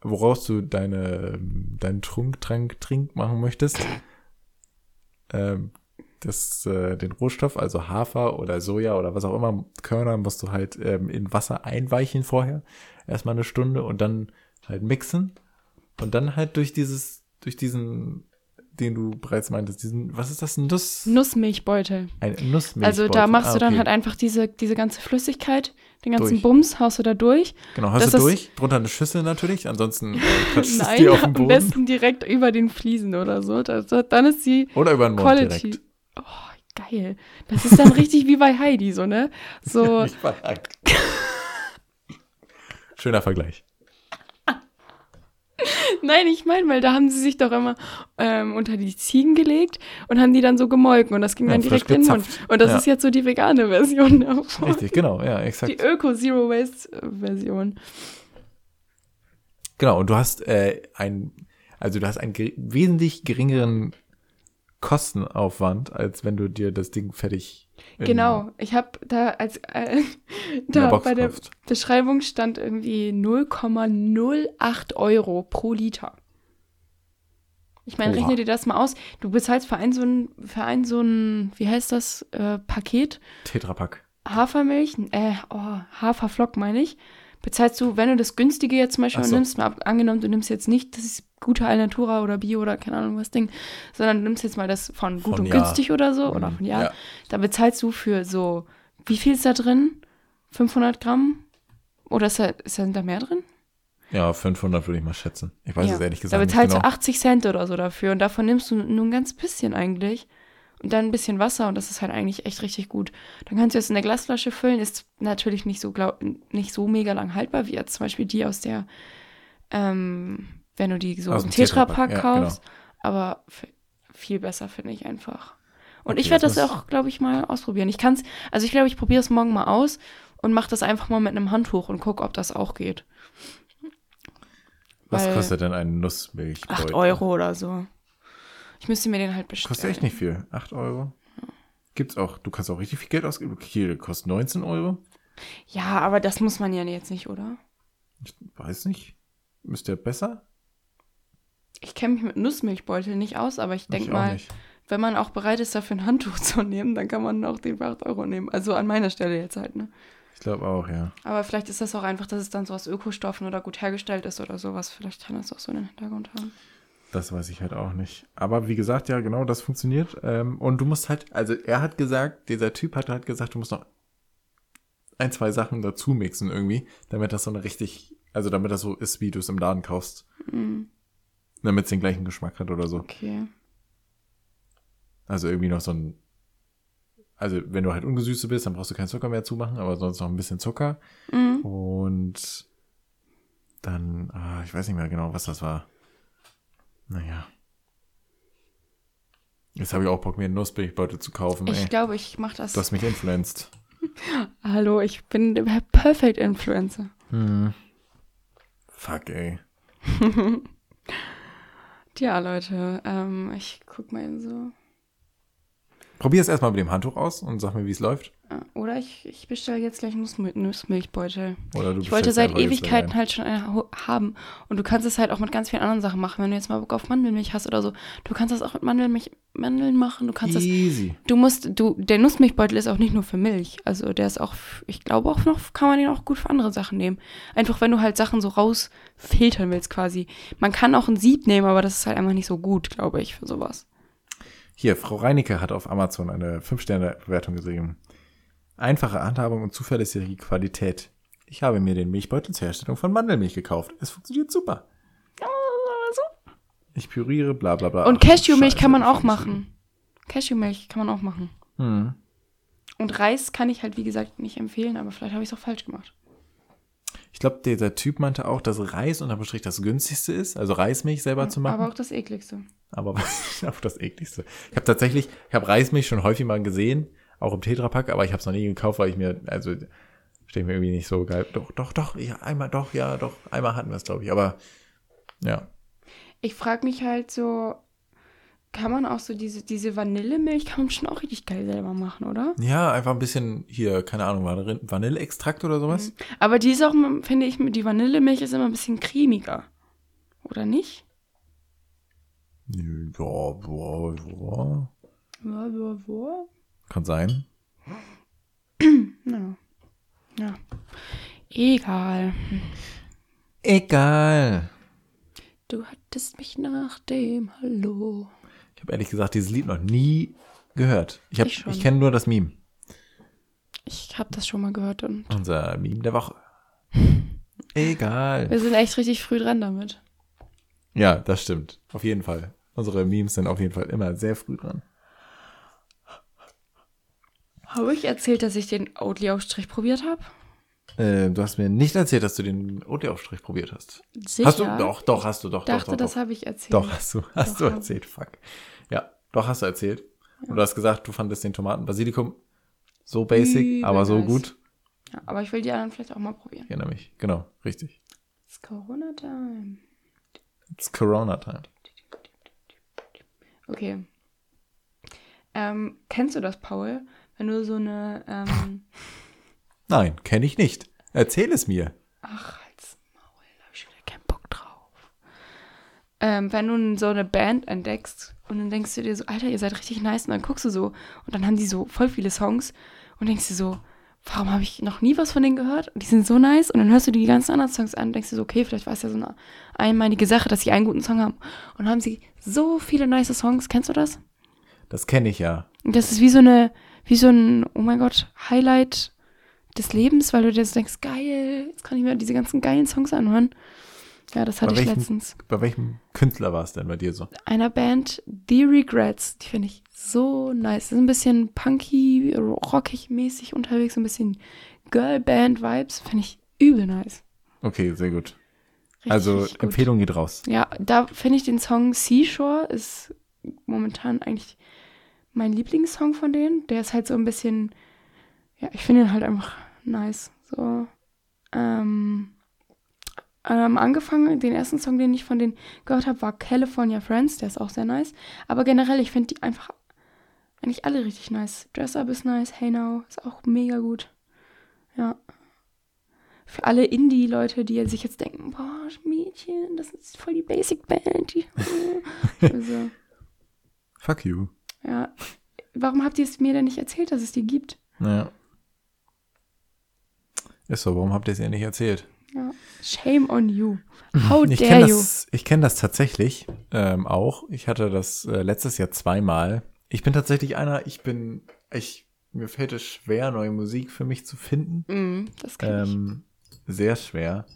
Speaker 1: woraus du deine, deinen Trunk, Trank, Trink machen möchtest, ähm, das, äh, den Rohstoff, also Hafer oder Soja oder was auch immer, Körner, musst du halt ähm, in Wasser einweichen vorher, erstmal eine Stunde und dann halt mixen und dann halt durch dieses, durch diesen, den du bereits meintest, diesen, was ist das, ein Nuss,
Speaker 2: Nussmilchbeutel.
Speaker 1: ein Nussmilchbeutel.
Speaker 2: Also da machst
Speaker 1: Ah,
Speaker 2: du dann
Speaker 1: okay.
Speaker 2: halt einfach diese, diese ganze Flüssigkeit, den ganzen
Speaker 1: Durch.
Speaker 2: Bums, haust du da durch.
Speaker 1: Genau, hast
Speaker 2: Das
Speaker 1: du durch, drunter eine Schüssel natürlich, ansonsten äh, klatscht
Speaker 2: Nein,
Speaker 1: dir auf den
Speaker 2: am
Speaker 1: Boden.
Speaker 2: besten direkt über den Fliesen oder so. Das, dann ist die
Speaker 1: Oder über den Mund
Speaker 2: Quality.
Speaker 1: direkt.
Speaker 2: Oh, geil. Das ist dann richtig wie bei Heidi, so, ne? So.
Speaker 1: Schöner Vergleich.
Speaker 2: nein, ich meine, weil da haben sie sich doch immer ähm, unter die Ziegen gelegt und haben die dann so gemolken und das ging
Speaker 1: Ja,
Speaker 2: dann direkt in den Mund. Und das
Speaker 1: Ja.
Speaker 2: ist jetzt so die vegane Version davon.
Speaker 1: Richtig, genau, ja,
Speaker 2: Die
Speaker 1: exakt.
Speaker 2: Öko-Zero-Waste-Version.
Speaker 1: Genau, und du hast äh, ein, also du hast einen wesentlich geringeren Kostenaufwand, als wenn du dir das Ding fertig
Speaker 2: Genau, ich habe da als äh,
Speaker 1: der
Speaker 2: da bei der. Beschreibung stand irgendwie 0,08 Euro pro Liter. Ich meine, rechne dir das mal aus. Du bezahlst für ein so ein, für ein so ein, wie heißt das, äh, Paket
Speaker 1: Tetrapack.
Speaker 2: Hafermilch, äh, oh, Haferflock meine ich, bezahlst du, wenn du das günstige jetzt zum Beispiel
Speaker 1: so.
Speaker 2: nimmst, mal angenommen, du nimmst jetzt nicht das ist gute Alnatura oder Bio oder keine Ahnung was Ding, sondern du nimmst jetzt mal das von gut
Speaker 1: Von
Speaker 2: und
Speaker 1: Jahr.
Speaker 2: günstig oder so oder
Speaker 1: Mhm,
Speaker 2: von Jahr,
Speaker 1: ja.
Speaker 2: da bezahlst du für so, wie viel ist da drin? 500 Gramm? Oder ist da, ist da, da mehr drin?
Speaker 1: Ja, 500 würde ich mal schätzen. Ich weiß
Speaker 2: ja.
Speaker 1: es ehrlich
Speaker 2: Da
Speaker 1: gesagt nicht
Speaker 2: bezahlst
Speaker 1: genau.
Speaker 2: du 80 Cent oder so dafür und davon nimmst du nur ein ganz bisschen eigentlich. Und dann ein bisschen Wasser und das ist halt eigentlich echt richtig gut. Dann kannst du es in eine Glasflasche füllen, ist natürlich nicht so, glaub, nicht so mega lang haltbar wie jetzt zum Beispiel die aus der, ähm, wenn du die so
Speaker 1: Aus dem Tetrapack,
Speaker 2: Tetrapack
Speaker 1: ja,
Speaker 2: kaufst. Aber viel besser finde ich einfach. Und
Speaker 1: Okay,
Speaker 2: ich werde
Speaker 1: das
Speaker 2: das auch, glaube ich, mal ausprobieren. Ich kann's, also ich glaube, ich probiere es morgen mal aus und mache das einfach mal mit einem Handtuch und gucke, ob das auch geht.
Speaker 1: Was
Speaker 2: weil-
Speaker 1: kostet denn ein Nussmilch?
Speaker 2: 8 Euro oder so. Ich müsste mir den halt bestellen.
Speaker 1: Kostet echt nicht viel. 8 Euro. Gibt's auch, du kannst auch richtig viel Geld ausgeben. Kiel kostet 19 Euro.
Speaker 2: Ja, aber das muss man ja jetzt nicht, oder?
Speaker 1: Ich weiß nicht. Ist der besser?
Speaker 2: Ich kenne mich mit Nussmilchbeutel nicht aus, aber ich denke mal,
Speaker 1: nicht.
Speaker 2: wenn man auch bereit ist, dafür ein Handtuch zu nehmen, dann kann man auch den für 8 Euro nehmen. Also an meiner Stelle jetzt halt, ne?
Speaker 1: Ich glaube auch, ja.
Speaker 2: Aber vielleicht ist das auch einfach, dass es dann so aus Ökostoffen oder gut hergestellt ist oder sowas. Vielleicht kann das auch so einen Hintergrund haben.
Speaker 1: Das weiß ich halt auch nicht. Aber wie gesagt, ja, genau, das funktioniert. Ähm, und du musst halt, also er hat gesagt, dieser Typ hat halt gesagt, du musst noch ein, zwei Sachen dazu mixen irgendwie, damit das so eine richtig, also damit das so ist, wie du es im Laden kaufst.
Speaker 2: Mhm.
Speaker 1: Damit es den gleichen Geschmack hat oder so.
Speaker 2: Okay.
Speaker 1: Also irgendwie noch so ein, also wenn du halt ungesüßte bist, dann brauchst du keinen Zucker mehr zumachen, aber sonst noch ein bisschen Zucker.
Speaker 2: Mhm.
Speaker 1: Und dann, ah, ich weiß nicht mehr genau, was das war. Naja. Jetzt habe ich auch Bock, mir einen Nussmilchbeutel zu kaufen. Ey.
Speaker 2: Ich glaube, ich mache das.
Speaker 1: Du hast mich influenced.
Speaker 2: Hallo, ich bin der Perfect Influencer.
Speaker 1: Hm. Fuck, ey.
Speaker 2: Tja, Leute, ähm, ich guck mal eben so.
Speaker 1: Probier es erstmal mit dem Handtuch aus und sag mir, wie es läuft.
Speaker 2: Ah, Oder ich, ich bestelle jetzt gleich Nussmil Nussmilchbeutel.
Speaker 1: Oder du
Speaker 2: Ich wollte seit Ewigkeiten halt schon eine ho- haben. Und du kannst es halt auch mit ganz vielen anderen Sachen machen. Wenn du jetzt mal Bock auf Mandelmilch hast oder so, du kannst das auch mit Mandelmilch, Mandeln machen. Du kannst das.
Speaker 1: Easy.
Speaker 2: Du musst, du, der Nussmilchbeutel ist auch nicht nur für Milch. Also der ist auch, ich glaube auch noch, kann man den auch gut für andere Sachen nehmen. Einfach wenn du halt Sachen so rausfiltern willst quasi. Man kann auch ein Sieb nehmen, aber das ist halt einfach nicht so gut, glaube ich, für sowas.
Speaker 1: Hier, Frau Reinecke hat auf Amazon eine 5-Sterne-Bewertung geschrieben. Einfache Handhabung und zuverlässige Qualität. Ich habe mir den Milchbeutel zur Herstellung von Mandelmilch gekauft. Es funktioniert super. Ich püriere, bla bla bla.
Speaker 2: Und Cashewmilch kann man auch machen. Cashewmilch kann man auch machen.
Speaker 1: Hm.
Speaker 2: Und Reis kann ich halt, wie gesagt, nicht empfehlen, aber vielleicht habe ich es auch falsch gemacht.
Speaker 1: Ich glaube, dieser Typ meinte auch, dass Reis unterm Strich das günstigste ist, also Reismilch selber zu machen.
Speaker 2: Aber auch das ekligste.
Speaker 1: Aber auch das ekligste. Ich habe tatsächlich, ich habe Reismilch schon häufig mal gesehen, auch im Tetrapack, aber ich habe es noch nie gekauft, weil ich mir, also stehe mir irgendwie nicht so geil. Doch, doch, doch, ja, einmal, doch, ja, doch, einmal hatten wir es, glaube ich, aber Ja.
Speaker 2: Ich frage mich halt so, kann man auch so diese, diese Vanillemilch, kann man schon auch richtig geil selber machen, oder?
Speaker 1: Ja, einfach ein bisschen hier, keine Ahnung, Vanille- Vanilleextrakt oder sowas.
Speaker 2: Aber die ist auch, finde ich, die Vanillemilch ist immer ein bisschen cremiger. Oder nicht?
Speaker 1: Ja, ja, ja.
Speaker 2: Ja, ja, ja.
Speaker 1: Kann sein.
Speaker 2: Ja. ja. Egal.
Speaker 1: Egal.
Speaker 2: Du hattest mich nach dem Hallo.
Speaker 1: Ich habe ehrlich gesagt dieses Lied noch nie gehört. Ich, hab-
Speaker 2: Ich
Speaker 1: ich kenne nur das Meme.
Speaker 2: Ich habe das schon mal gehört und
Speaker 1: Unser Meme der Woche. Egal.
Speaker 2: wir sind echt richtig früh dran damit.
Speaker 1: Ja, das stimmt. Auf jeden Fall. Unsere Memes sind auf jeden Fall immer sehr früh dran.
Speaker 2: Habe ich erzählt, dass ich den Oatly-Aufstrich probiert habe?
Speaker 1: Äh, du hast mir nicht erzählt, dass du den Oatly-Aufstrich probiert hast.
Speaker 2: Sicher.
Speaker 1: Hast du? Doch, doch, hast du, doch,
Speaker 2: dachte,
Speaker 1: doch, doch.
Speaker 2: das habe ich erzählt.
Speaker 1: doch hast du, hast
Speaker 2: Doch,
Speaker 1: du erzählt, fuck. Ja, doch, hast du erzählt. Und du hast gesagt, du fandest den Tomaten-Basilikum so basic,
Speaker 2: Übel
Speaker 1: aber so
Speaker 2: nice.
Speaker 1: gut.
Speaker 2: Ja, aber ich will die anderen vielleicht auch mal probieren.
Speaker 1: Ich erinnere mich. Genau, richtig.
Speaker 2: It's Corona-Time.
Speaker 1: It's Corona-Time.
Speaker 2: Okay. Ähm, kennst du das, Paul? Wenn du so eine, ähm,
Speaker 1: Nein, kenne ich nicht. Erzähl es mir.
Speaker 2: ach, halt's Maul, da hab ich wieder keinen Bock drauf. Ähm, wenn du so eine Band entdeckst und dann denkst du dir so, Alter, ihr seid richtig nice und dann guckst du so und dann haben die so voll viele Songs und denkst dir so, warum habe ich noch nie was von denen gehört? Die sind so nice und dann hörst du die ganzen anderen Songs an und denkst dir so, okay, vielleicht war es ja so eine einmalige Sache, dass sie einen guten Song haben. Und haben sie so viele nice Songs, kennst du das?
Speaker 1: Das kenne ich ja.
Speaker 2: Und das ist wie so eine, wie so ein, oh mein Gott, Highlight des Lebens, weil du dir so denkst, geil, jetzt kann ich mir diese ganzen geilen Songs anhören. Ja, das hatte
Speaker 1: Bei
Speaker 2: ich
Speaker 1: welchem-
Speaker 2: letztens.
Speaker 1: Bei welchem Künstler war es denn bei dir so?
Speaker 2: Einer Band, The Regrets, die finde ich so nice. Das ist ein bisschen punky, rockig mäßig unterwegs, so ein bisschen Girlband-Vibes, finde ich übel nice.
Speaker 1: Okay, sehr gut.
Speaker 2: Richtig,
Speaker 1: also
Speaker 2: gut.
Speaker 1: Empfehlung geht raus.
Speaker 2: Ja, da finde ich den Song Seashore ist momentan eigentlich mein Lieblingssong von denen. Der ist halt so ein bisschen, ja, ich finde ihn halt einfach nice. So, ähm, ähm, angefangen, den ersten Song, den ich von denen gehört habe, war California Friends. Der ist auch sehr nice. Aber generell, ich finde die einfach eigentlich alle richtig nice. Dress Up ist nice, Hey Now ist auch mega gut. Ja. Für alle Indie-Leute, die sich jetzt denken, boah, Mädchen, das ist voll die Basic-Band. Also,
Speaker 1: Fuck you.
Speaker 2: ja. Warum habt ihr es mir denn nicht erzählt, dass es die gibt?
Speaker 1: Naja. Ist so, warum habt ihr es ihr nicht erzählt?
Speaker 2: Ja. Shame on you. How
Speaker 1: Ich
Speaker 2: dare
Speaker 1: kenne
Speaker 2: you?
Speaker 1: das, ich kenn das tatsächlich ähm, auch. Ich hatte das äh, letztes Jahr zweimal. Ich bin tatsächlich einer, ich bin, ich, mir fällt es schwer, neue Musik für mich zu finden.
Speaker 2: Mm, das kann ich.
Speaker 1: Ähm, sehr schwer.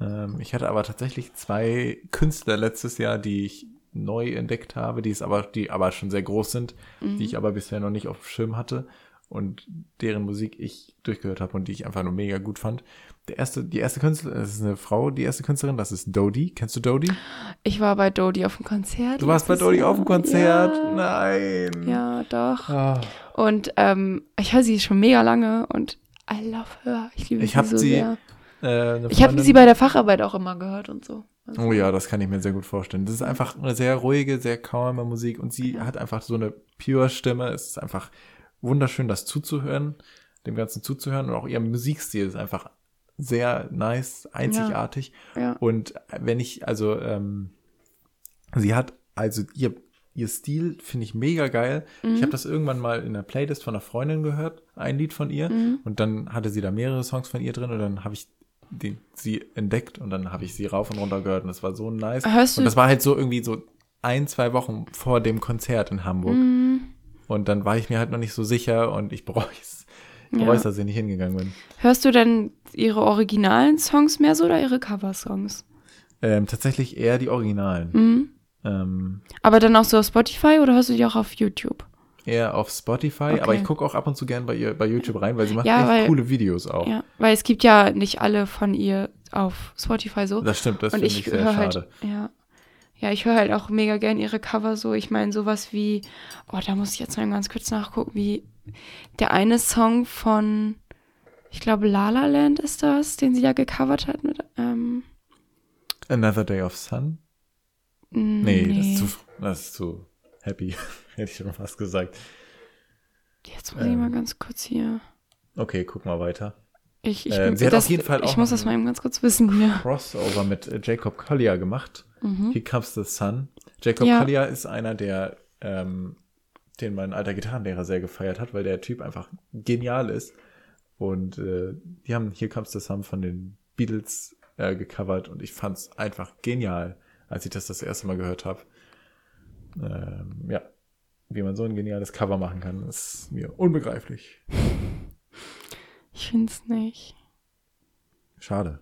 Speaker 1: Ähm, ich hatte aber tatsächlich zwei Künstler letztes Jahr, die ich neu entdeckt habe, die es aber, die aber schon sehr groß sind,
Speaker 2: Mhm.
Speaker 1: die ich aber bisher noch nicht auf dem Schirm hatte und deren Musik ich durchgehört habe und die ich einfach nur mega gut fand. Der erste, die erste Künstlerin, das ist eine Frau, die erste Künstlerin, das ist Dodie. Kennst du Dodie?
Speaker 2: Ich war bei Dodie auf dem Konzert.
Speaker 1: Du warst bei Dodie auf dem Konzert?
Speaker 2: Ja,
Speaker 1: Nein.
Speaker 2: ja doch.
Speaker 1: Ah.
Speaker 2: Und ähm, ich höre sie schon mega lange und I love her. Ich liebe
Speaker 1: Ich
Speaker 2: sie so
Speaker 1: sie
Speaker 2: sehr.
Speaker 1: Äh,
Speaker 2: Ich habe sie bei der Facharbeit auch immer gehört und so. Also,
Speaker 1: Oh ja, das kann ich mir sehr gut vorstellen. Das ist einfach eine sehr ruhige, sehr calme Musik und sie hat einfach so eine pure Stimme. Es ist einfach wunderschön, das zuzuhören, dem Ganzen zuzuhören und auch ihr Musikstil ist einfach sehr nice, einzigartig.
Speaker 2: Ja.
Speaker 1: Und wenn ich, also, ähm, sie hat, also ihr, ihr Stil finde ich mega geil. Ich habe das irgendwann mal in der Playlist von einer Freundin gehört, ein Lied von ihr. Und dann hatte sie da mehrere Songs von ihr drin und dann habe ich den, sie entdeckt und dann habe ich sie rauf und runter gehört und das war so nice.
Speaker 2: Hörst
Speaker 1: und das war halt so irgendwie so ein, zwei Wochen vor dem Konzert in Hamburg.
Speaker 2: Mhm.
Speaker 1: Und dann war ich mir halt noch nicht so sicher und ich bereue es,
Speaker 2: Ja.
Speaker 1: bereue es, dass ich nicht hingegangen bin.
Speaker 2: Hörst du denn ihre originalen Songs mehr so oder ihre Cover-Songs?
Speaker 1: Ähm, tatsächlich eher die Originalen.
Speaker 2: Mhm.
Speaker 1: Ähm,
Speaker 2: Aber dann auch so auf Spotify oder hörst du die auch auf YouTube?
Speaker 1: eher auf Spotify,
Speaker 2: Okay.
Speaker 1: aber ich gucke auch ab und zu gern bei ihr bei YouTube rein, weil sie macht
Speaker 2: Ja,
Speaker 1: echt
Speaker 2: weil-
Speaker 1: coole Videos auch.
Speaker 2: Ja, weil es gibt ja nicht alle von ihr auf Spotify so.
Speaker 1: Das stimmt, das finde
Speaker 2: ich
Speaker 1: ich sehr
Speaker 2: höre
Speaker 1: schade.
Speaker 2: halt, ja. Ja, ich höre halt auch mega gern ihre Cover so. Ich meine, sowas wie, oh, da muss ich jetzt mal ganz kurz nachgucken, wie der eine Song von, ich glaube, La La Land ist das, den sie da gecovert hat mit, ähm,
Speaker 1: Another Day of Sun. Nee, Das, ist zu, das ist zu happy, hätte ich schon fast gesagt.
Speaker 2: Jetzt muss ähm, ich mal ganz kurz hier.
Speaker 1: Okay, guck mal weiter.
Speaker 2: Ich, ich, ähm, sie hat das, auf jeden Fall auch ich muss das mal eben ganz kurz wissen hier.
Speaker 1: Crossover mit äh, Jacob Collier gemacht. Mhm. Here Comes the Sun. Jacob ja. Collier ist einer, der, ähm, den mein alter Gitarrenlehrer sehr gefeiert hat, weil der Typ einfach genial ist. Und äh, die haben Here Comes the Sun von den Beatles äh, gecovert und ich fand es einfach genial, als ich das das erste Mal gehört habe. Ähm, ja, wie man so ein geniales Cover machen kann, ist mir unbegreiflich.
Speaker 2: Ich finde es nicht.
Speaker 1: Schade.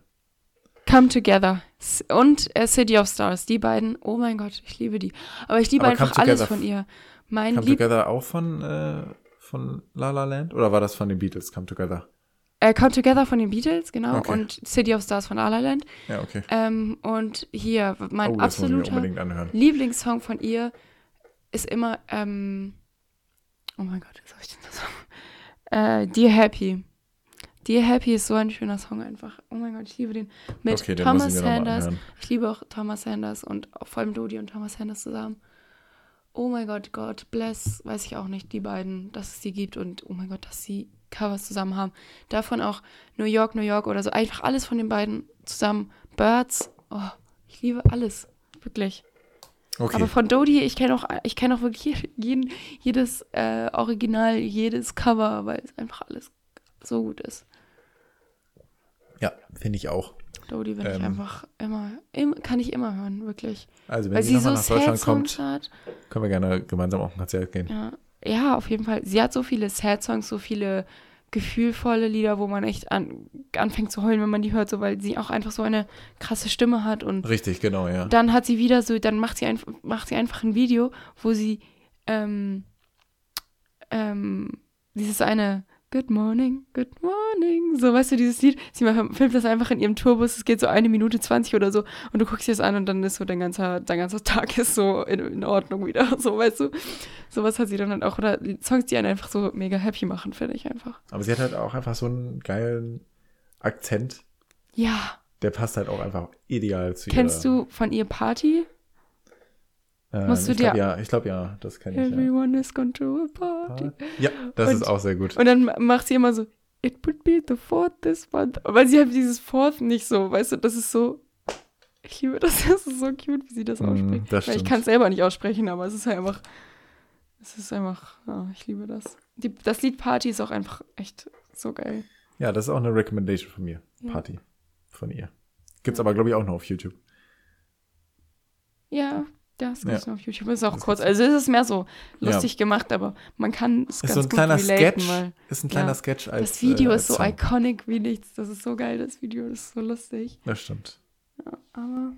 Speaker 2: Come Together und äh, City of Stars, die beiden, oh mein Gott, ich liebe die. Aber ich liebe Aber einfach alles von ihr.
Speaker 1: Mein Come Lieb Together auch von, äh, von La La Land? Oder war das von den Beatles, Come Together?
Speaker 2: Äh, Come Together von den Beatles, genau. Okay. Und City of Stars von La La Land.
Speaker 1: Ja, okay.
Speaker 2: Ähm, und hier, mein oh, absoluter Lieblingssong von ihr ist immer, ähm, oh mein Gott, was soll ich denn das? Äh, Dear Happy. Dear Happy ist so ein schöner Song einfach. Oh mein Gott, ich liebe den. Mit okay, Thomas Sanders. Ich liebe auch Thomas Sanders und vor allem Dodi und Thomas Sanders zusammen. Oh mein Gott, God bless, weiß ich auch nicht, die beiden, dass es die gibt und oh mein Gott, dass sie Covers zusammen haben. Davon auch New York, New York oder so. Einfach alles von den beiden zusammen. Birds, oh, ich liebe alles. Wirklich. Okay. Aber von Dodi, ich kenne auch, ich kenne auch wirklich jeden, jedes äh, Original, jedes Cover, weil es einfach alles so gut ist.
Speaker 1: Ja, finde ich auch.
Speaker 2: Dodi will ähm, ich einfach immer, immer, kann ich immer hören, wirklich.
Speaker 1: Also wenn weil sie, sie so nach Deutschland kommt, hat. können wir gerne gemeinsam auf ein Konzert gehen.
Speaker 2: Ja. ja, auf jeden Fall. Sie hat so viele Sad-Songs, so viele gefühlvolle Lieder, wo man echt an, anfängt zu heulen, wenn man die hört, so weil sie auch einfach so eine krasse Stimme hat und
Speaker 1: richtig genau ja.
Speaker 2: Dann hat sie wieder so, dann macht sie einfach macht sie einfach ein Video, wo sie ähm, ähm, dieses eine Good morning, good morning. So, weißt du, dieses Lied, sie filmt das einfach in ihrem Tourbus, es geht so eine Minute zwanzig oder so und du guckst dir das an und dann ist so dein ganzer, dein ganzer Tag ist so in, in Ordnung wieder, so, weißt du. Sowas hat sie dann halt auch, oder Songs, die einen einfach so mega happy machen, finde ich einfach.
Speaker 1: Aber sie hat halt auch einfach so einen geilen Akzent.
Speaker 2: Ja.
Speaker 1: Der passt halt auch einfach ideal zu
Speaker 2: ihr. Kennst du von ihr Party?
Speaker 1: Ähm, Musst du ich dir. Glaub, ja, ich glaube ja, das kenne ich.
Speaker 2: Everyone ja. is going to a party.
Speaker 1: Ja, das und, ist auch sehr gut.
Speaker 2: Und dann macht sie immer so, it would be the fourth this month. Weil sie hat dieses fourth nicht so, weißt du, das ist so. Ich liebe das, das ist so cute, wie sie das mm, ausspricht. Das Weil ich kann es selber nicht aussprechen, aber es ist halt einfach. Es ist einfach, oh, ich liebe das. Die, das Lied Party ist auch einfach echt so geil.
Speaker 1: Ja, das ist auch eine Recommendation von mir. Ja. Party. Von ihr. Gibt's ja. aber, glaube ich, auch noch auf YouTube.
Speaker 2: Ja, das gibt's ja. auf YouTube. Ist auch das kurz. Also es ist mehr so lustig ja. gemacht, aber man kann es ganz
Speaker 1: so ein
Speaker 2: gut
Speaker 1: kleiner relaten, Sketch. Weil, ist ein kleiner ja, Sketch als
Speaker 2: Das Video äh, ist so Song. iconic wie nichts. Das ist so geil, das Video. Das ist so lustig.
Speaker 1: Das stimmt.
Speaker 2: Ja, aber.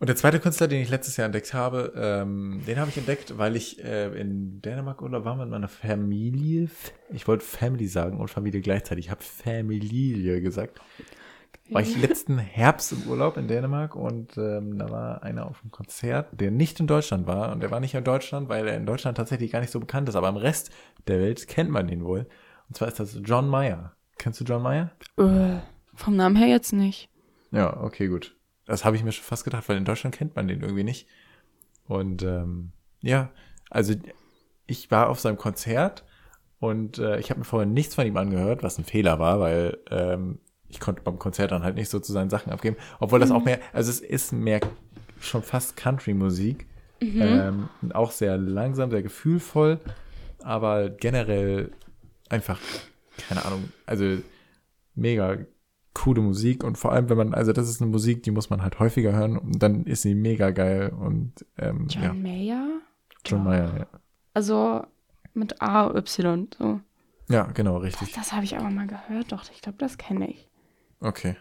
Speaker 1: Und der zweite Künstler, den ich letztes Jahr entdeckt habe, ähm, den habe ich entdeckt, weil ich äh, in Dänemark oder war mit meiner Familie. Ich wollte Family sagen und Familie gleichzeitig. Ich habe Familie gesagt war ich letzten Herbst im Urlaub in Dänemark und ähm, da war einer auf einem Konzert, der nicht in Deutschland war. Und der war nicht in Deutschland, weil er in Deutschland tatsächlich gar nicht so bekannt ist. Aber im Rest der Welt kennt man ihn wohl. Und zwar ist das John Mayer. Kennst du John Mayer?
Speaker 2: Äh, vom Namen her jetzt nicht.
Speaker 1: Ja, okay, gut. Das habe ich mir schon fast gedacht, weil in Deutschland kennt man den irgendwie nicht. Und ähm, ja, also ich war auf seinem Konzert und äh, ich habe mir vorher nichts von ihm angehört, was ein Fehler war, weil ähm, ich konnte beim Konzert dann halt nicht so zu seinen Sachen abgeben. Obwohl das auch mhm. mehr, also es ist mehr schon fast Country-Musik. Mhm. Ähm, auch sehr langsam, sehr gefühlvoll, aber generell einfach, keine Ahnung, also mega coole Musik und vor allem, wenn man, also das ist eine Musik, die muss man halt häufiger hören und dann ist sie mega geil und ähm,
Speaker 2: John
Speaker 1: ja.
Speaker 2: Mayer?
Speaker 1: John Mayer, ja.
Speaker 2: Also mit A, Y, so.
Speaker 1: Ja, genau, richtig.
Speaker 2: Das habe ich aber mal gehört, doch, ich glaube, das kenne ich.
Speaker 1: Okay.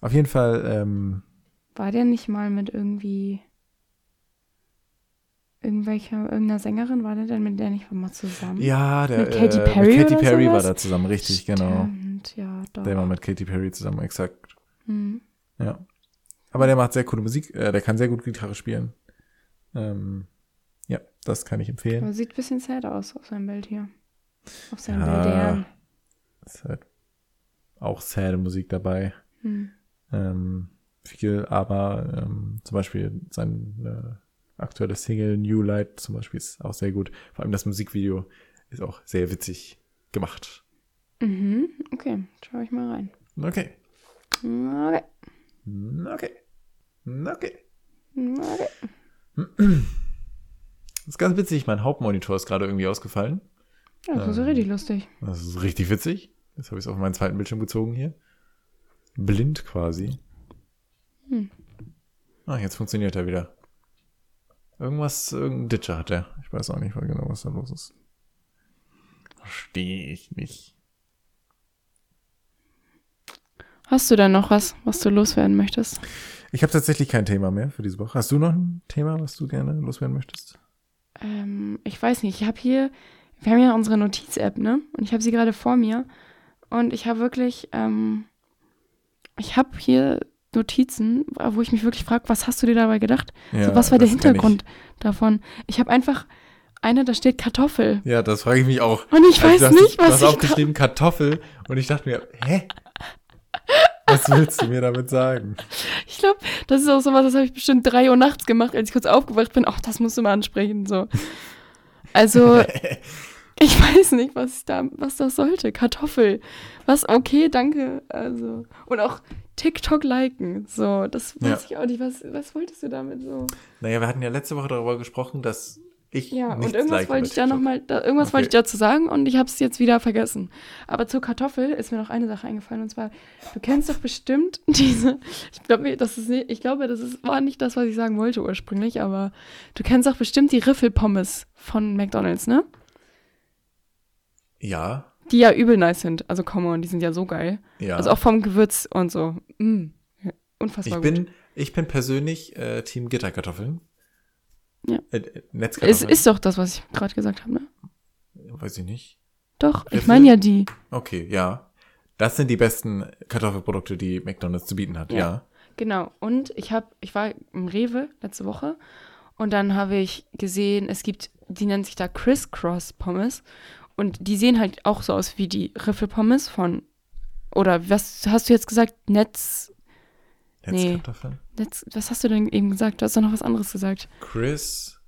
Speaker 1: Auf jeden Fall. Ähm,
Speaker 2: War der nicht mal mit irgendwie irgendwelcher, irgendeiner Sängerin, war der denn mit der nicht mal zusammen?
Speaker 1: Ja, der mit Katy äh, Perry, mit Katy Perry war da zusammen, richtig, genau.
Speaker 2: Stimmt, genau. ja, doch.
Speaker 1: Der war mit Katy Perry zusammen, exakt. Mhm. Ja. Aber der macht sehr coole Musik, äh, der kann sehr gut Gitarre spielen. Ähm, ja, das kann ich empfehlen.
Speaker 2: Aber sieht ein bisschen sad aus auf seinem Bild hier. Auf seinem ja.
Speaker 1: Ist halt auch sad Musik dabei. Hm. Ähm, viel, aber ähm, zum Beispiel sein äh, aktuelles Single New Light zum Beispiel ist auch sehr gut. Vor allem das Musikvideo ist auch sehr witzig gemacht.
Speaker 2: Mhm, okay, schau ich mal rein.
Speaker 1: Okay.
Speaker 2: Okay.
Speaker 1: Okay. Okay.
Speaker 2: okay.
Speaker 1: Das ist ganz witzig, mein Hauptmonitor ist gerade irgendwie ausgefallen.
Speaker 2: Ja, das ist
Speaker 1: Ähm.
Speaker 2: richtig lustig.
Speaker 1: Das ist richtig witzig. Jetzt habe ich es auf meinen zweiten Bildschirm gezogen hier. Blind quasi.
Speaker 2: Hm.
Speaker 1: Ah, jetzt funktioniert er wieder. Irgendwas, irgendein Ditcher hat er. Ich weiß auch nicht mal genau, was da los ist. Verstehe ich nicht.
Speaker 2: Hast du denn noch was, was du loswerden möchtest?
Speaker 1: Ich habe tatsächlich kein Thema mehr für diese Woche. Hast du noch ein Thema, was du gerne loswerden möchtest?
Speaker 2: Ähm, ich weiß nicht, ich habe hier, wir haben ja unsere Notiz-App, ne? Und ich habe sie gerade vor mir. Und ich habe wirklich, ähm, ich habe hier Notizen, wo ich mich wirklich frage, was hast du dir dabei gedacht? so, was war der Hintergrund davon? Ich habe einfach eine, da steht Kartoffel.
Speaker 1: Ich. Ja, das frage ich mich auch.
Speaker 2: Und ich weiß
Speaker 1: Also, du hast-
Speaker 2: nicht,
Speaker 1: Du
Speaker 2: was
Speaker 1: hast
Speaker 2: ich
Speaker 1: aufgeschrieben Kartoffel und ich dachte mir, hä? Was willst du mir damit sagen?
Speaker 2: Ich glaube, das ist auch sowas, das habe ich bestimmt drei Uhr nachts gemacht, als ich kurz aufgewacht bin. Ach, das musst du mal ansprechen. So. Also, ich weiß nicht, was ich da, was das sollte. Kartoffel. Was, okay, danke. Also. Und auch TikTok liken. So, das weiß
Speaker 1: Ja.
Speaker 2: ich auch nicht. Was, was wolltest du damit so?
Speaker 1: Naja, wir hatten ja letzte Woche darüber gesprochen, dass ich
Speaker 2: Ja, und irgendwas wollte ich da nochmal, irgendwas
Speaker 1: Okay.
Speaker 2: wollte ich dazu sagen und ich habe es jetzt wieder vergessen. Aber zur Kartoffel ist mir noch eine Sache eingefallen und zwar, du kennst doch bestimmt diese, ich glaube, das ist nicht, ich glaube, das ist, war nicht das, was ich sagen wollte ursprünglich, aber du kennst doch bestimmt die Riffelpommes von McDonalds, ne?
Speaker 1: Ja,
Speaker 2: Die ja übel nice sind. Also come on, die sind ja so geil.
Speaker 1: ja.
Speaker 2: Also auch vom Gewürz und so. Mm. Unfassbar
Speaker 1: ich
Speaker 2: gut.
Speaker 1: bin, ich bin persönlich äh, Team Gitterkartoffeln.
Speaker 2: Ja.
Speaker 1: Äh, äh,
Speaker 2: Es
Speaker 1: Netzkartoffeln.
Speaker 2: ist doch das, was ich gerade gesagt habe, ne?
Speaker 1: Weiß ich nicht.
Speaker 2: Doch, ich
Speaker 1: Riffel?
Speaker 2: meine ja die.
Speaker 1: Okay, ja. Das sind die besten Kartoffelprodukte, die McDonald's zu bieten hat.
Speaker 2: Ja.
Speaker 1: Ja.
Speaker 2: Genau. Und ich habe, ich war im Rewe letzte Woche und dann habe ich gesehen, es gibt, die nennt sich da Criss-Cross Pommes und die sehen halt auch so aus wie die Riffelpommes von, oder was hast du jetzt gesagt? Netz, Nee.
Speaker 1: Netzkartoffeln.
Speaker 2: Netz, was hast du denn eben gesagt? Du hast doch noch was anderes gesagt.
Speaker 1: Chris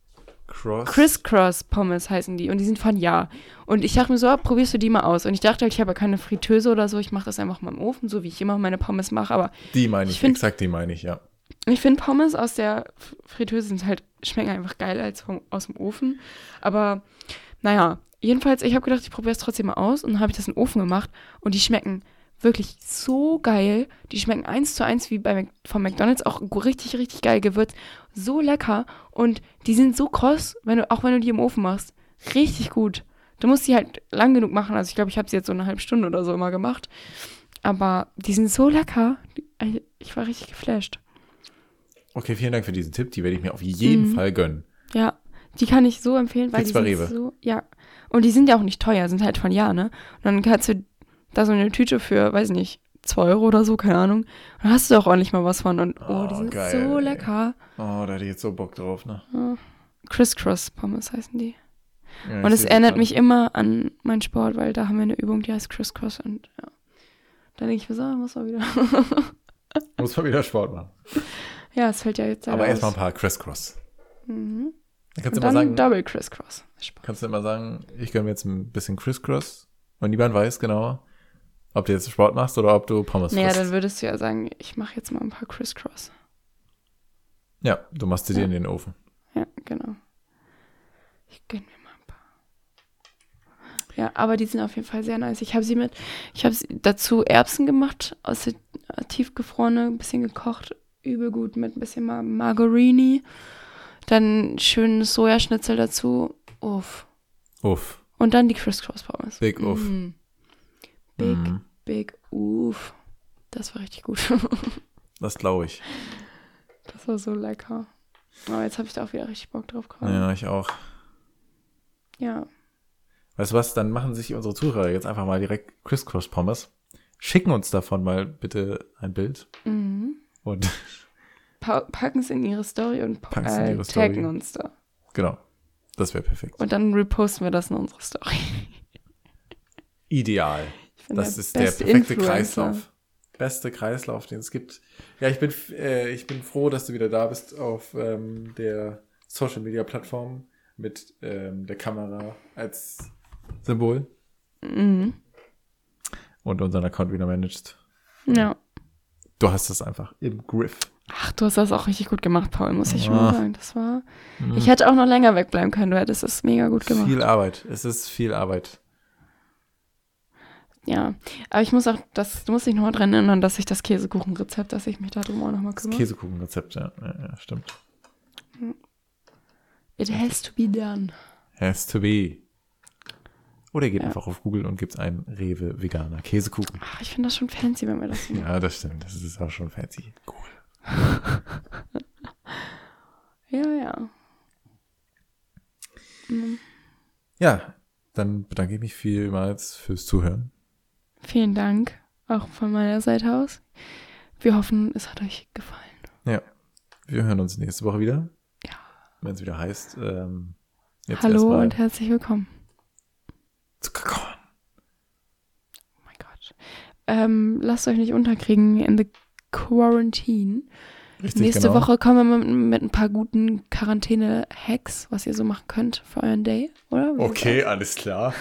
Speaker 1: Cross.
Speaker 2: Criss-Cross Pommes heißen die und die sind von Ja. Und ich dachte mir so, ah, probierst du die mal aus? Und ich dachte halt, ich habe ja keine Fritteuse oder so, ich mache das einfach mal im Ofen, so wie ich immer meine Pommes mache, aber
Speaker 1: Die meine ich,
Speaker 2: Ich find-
Speaker 1: exakt die meine ich, ja.
Speaker 2: Ich finde Pommes aus der Fritteuse sind halt, schmecken einfach geiler als vom, aus dem Ofen. Aber naja, jedenfalls, ich habe gedacht, ich probiere es trotzdem mal aus und dann habe ich das in den Ofen gemacht und die schmecken wirklich so geil. Die schmecken eins zu eins wie bei Mac von McDonalds, auch richtig, richtig geil gewürzt. So lecker und die sind so kross, wenn du, auch wenn du die im Ofen machst. Richtig gut. Du musst die halt lang genug machen. Also ich glaube, ich habe sie jetzt so eine halbe Stunde oder so immer gemacht. Aber die sind so lecker. Die- Ich war richtig geflasht.
Speaker 1: Okay, vielen Dank für diesen Tipp. Die werde ich mir auf jeden
Speaker 2: Mhm.
Speaker 1: Fall gönnen.
Speaker 2: Ja, die kann ich so empfehlen, weil
Speaker 1: Gibt's
Speaker 2: die sind so, ja. Und die sind ja auch nicht teuer, sind halt von Ja, ne? Und dann kannst du da so eine Tüte für, weiß nicht, 2 Euro oder so, keine Ahnung. Und dann hast du auch ordentlich mal was von. Und oh, die
Speaker 1: Oh,
Speaker 2: sind
Speaker 1: geil,
Speaker 2: so
Speaker 1: ey.
Speaker 2: lecker.
Speaker 1: Oh, da hätte ich jetzt so Bock drauf, ne?
Speaker 2: Criss-Cross Pommes heißen die.
Speaker 1: Ja,
Speaker 2: Und es erinnert mich immer an meinen Sport, weil da haben wir eine Übung, die heißt Criss-Cross. Und ja. Dann denke ich mir so, ah, muss mal wieder.
Speaker 1: Muss mal wieder Sport machen.
Speaker 2: ja, es fällt ja jetzt
Speaker 1: Aber erstmal ein paar Crisscross.
Speaker 2: Mhm.
Speaker 1: Dann kannst du immer sagen,
Speaker 2: Double Criss-Cross.
Speaker 1: Kannst du immer sagen, ich gönne mir jetzt ein bisschen Crisscross. Und niemand weiß genau, ob du jetzt Sport machst oder ob du Pommes
Speaker 2: Naja,
Speaker 1: frisst.
Speaker 2: dann würdest du ja sagen, ich mache jetzt mal ein paar Criss-Cross.
Speaker 1: ja, du machst sie dir
Speaker 2: Ja.
Speaker 1: in den Ofen.
Speaker 2: Ja, genau. Ich gönn mir mal ein paar. Ja, aber die sind auf jeden Fall sehr nice. Ich habe sie mit, ich habe dazu Erbsen gemacht, aus der äh, tiefgefrorene, ein bisschen gekocht, übel gut mit ein bisschen Mar Margarini. Dann schönes Sojaschnitzel dazu. Uff.
Speaker 1: Uff.
Speaker 2: Und dann die Criss-Cross Pommes.
Speaker 1: Big uff.
Speaker 2: Mm. Big,
Speaker 1: Mhm.
Speaker 2: big uff. Das war richtig gut.
Speaker 1: Das glaube ich.
Speaker 2: das war so lecker. Aber jetzt habe ich da auch wieder richtig Bock drauf gerade.
Speaker 1: Ja, ich auch.
Speaker 2: ja.
Speaker 1: Weißt du was, dann machen sich unsere Zuhörer jetzt einfach mal direkt Crisscross Pommes. Schicken uns davon mal bitte ein Bild.
Speaker 2: Mhm.
Speaker 1: Und
Speaker 2: packen es in ihre Story und pa-
Speaker 1: Packen's
Speaker 2: äh,
Speaker 1: ihre
Speaker 2: taggen
Speaker 1: Story.
Speaker 2: uns da.
Speaker 1: genau. Das wäre perfekt.
Speaker 2: Und dann reposten wir das in unsere Story.
Speaker 1: Ideal. Das
Speaker 2: der
Speaker 1: ist der perfekte
Speaker 2: Influencer.
Speaker 1: Kreislauf. beste Kreislauf, den es gibt. Ja, ich bin, äh, ich bin froh, dass du wieder da bist auf ähm, der Social Media Plattform mit ähm, der Kamera als Symbol
Speaker 2: Mhm.
Speaker 1: und unseren Account wieder managst.
Speaker 2: Ja.
Speaker 1: Du hast es einfach im Griff.
Speaker 2: Ach, du hast das auch richtig gut gemacht, Paul, muss ich schon
Speaker 1: Ah.
Speaker 2: mal sagen. Das war. Ich hätte auch noch länger wegbleiben können. Du hättest es mega gut gemacht.
Speaker 1: Viel Arbeit. Es ist viel Arbeit.
Speaker 2: Ja. Aber ich muss auch, das, du musst dich noch mal dran erinnern, dass ich das Käsekuchenrezept, dass ich mich darum auch noch mal
Speaker 1: Das
Speaker 2: kümmere.
Speaker 1: Käsekuchenrezept, ja. ja, ja, stimmt.
Speaker 2: It has to be done.
Speaker 1: Has to be. Oder ihr geht
Speaker 2: Ja.
Speaker 1: einfach auf Google und gibt ein Rewe veganer Käsekuchen.
Speaker 2: Ach, ich finde das schon fancy, wenn wir das so machen.
Speaker 1: Ja, das stimmt. Das ist auch schon fancy. Cool.
Speaker 2: Ja, ja. Mhm.
Speaker 1: Ja, dann bedanke ich mich vielmals fürs Zuhören.
Speaker 2: Vielen Dank, auch von meiner Seite aus. Wir hoffen, es hat euch gefallen.
Speaker 1: Wir hören uns nächste Woche wieder.
Speaker 2: Ja.
Speaker 1: Wenn es wieder heißt, ähm, jetzt
Speaker 2: Hallo und herzlich willkommen.
Speaker 1: Zuckerkorn.
Speaker 2: Oh mein Gott. Ähm, lasst euch nicht unterkriegen in the quarantine.
Speaker 1: Richtig,
Speaker 2: Nächste
Speaker 1: genau.
Speaker 2: Woche kommen wir mit, mit ein paar guten Quarantäne-Hacks, was ihr so machen könnt für euren Day, oder? Wie
Speaker 1: Okay, alles klar.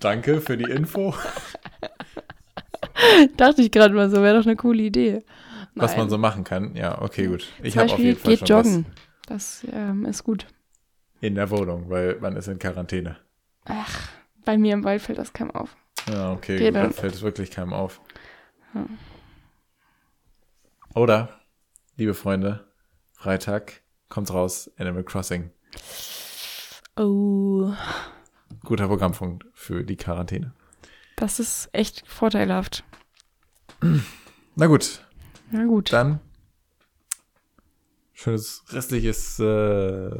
Speaker 1: Danke für die Info.
Speaker 2: Dachte ich gerade mal so, wäre doch eine coole Idee.
Speaker 1: Was
Speaker 2: Nein.
Speaker 1: man so machen kann. Ja, okay, gut. Ich habe auf jeden Fall
Speaker 2: geht
Speaker 1: schon
Speaker 2: joggen. Das ähm, ist gut.
Speaker 1: was in der Wohnung, weil man ist in Quarantäne.
Speaker 2: Ach, bei mir im Wald fällt das keinem auf.
Speaker 1: Ja, okay,
Speaker 2: Okay,
Speaker 1: gut,
Speaker 2: dann-
Speaker 1: fällt es wirklich keinem auf.
Speaker 2: Ja.
Speaker 1: Oder, liebe Freunde, Freitag kommt's raus, Animal Crossing.
Speaker 2: Oh,
Speaker 1: Guter Programmpunkt für die Quarantäne.
Speaker 2: das ist echt vorteilhaft.
Speaker 1: Na gut,
Speaker 2: Na gut.
Speaker 1: dann schönes restliches äh,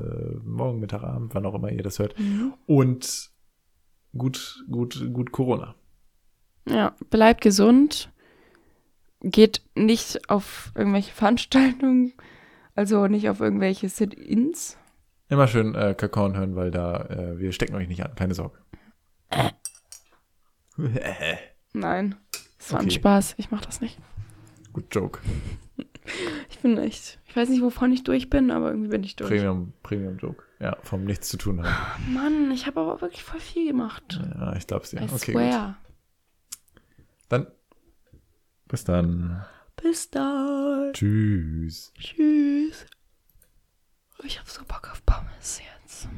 Speaker 1: Morgen, Mittag, Abend, wann auch immer ihr das hört.
Speaker 2: Mhm.
Speaker 1: Und gut, gut, gut Corona.
Speaker 2: Ja, bleibt gesund. Geht nicht auf irgendwelche Veranstaltungen, also nicht auf irgendwelche Sit-ins.
Speaker 1: Immer schön äh, Kakao hören, weil da, äh, wir stecken euch nicht an, keine Sorge.
Speaker 2: Nein, das war ein
Speaker 1: Okay.
Speaker 2: Spaß. Ich mach das nicht.
Speaker 1: Gut Joke.
Speaker 2: Ich bin echt, ich weiß nicht, wovon ich durch bin, aber irgendwie bin ich durch.
Speaker 1: Premium, Premium Joke. Ja, vom nichts zu tun haben.
Speaker 2: Mann, ich habe aber wirklich voll viel gemacht.
Speaker 1: Ja, ich glaub's dir.
Speaker 2: I
Speaker 1: Okay, gut.
Speaker 2: swear.
Speaker 1: Dann bis dann.
Speaker 2: Bis dann.
Speaker 1: Tschüss.
Speaker 2: Tschüss. Ich hab so Bock auf Pommes jetzt.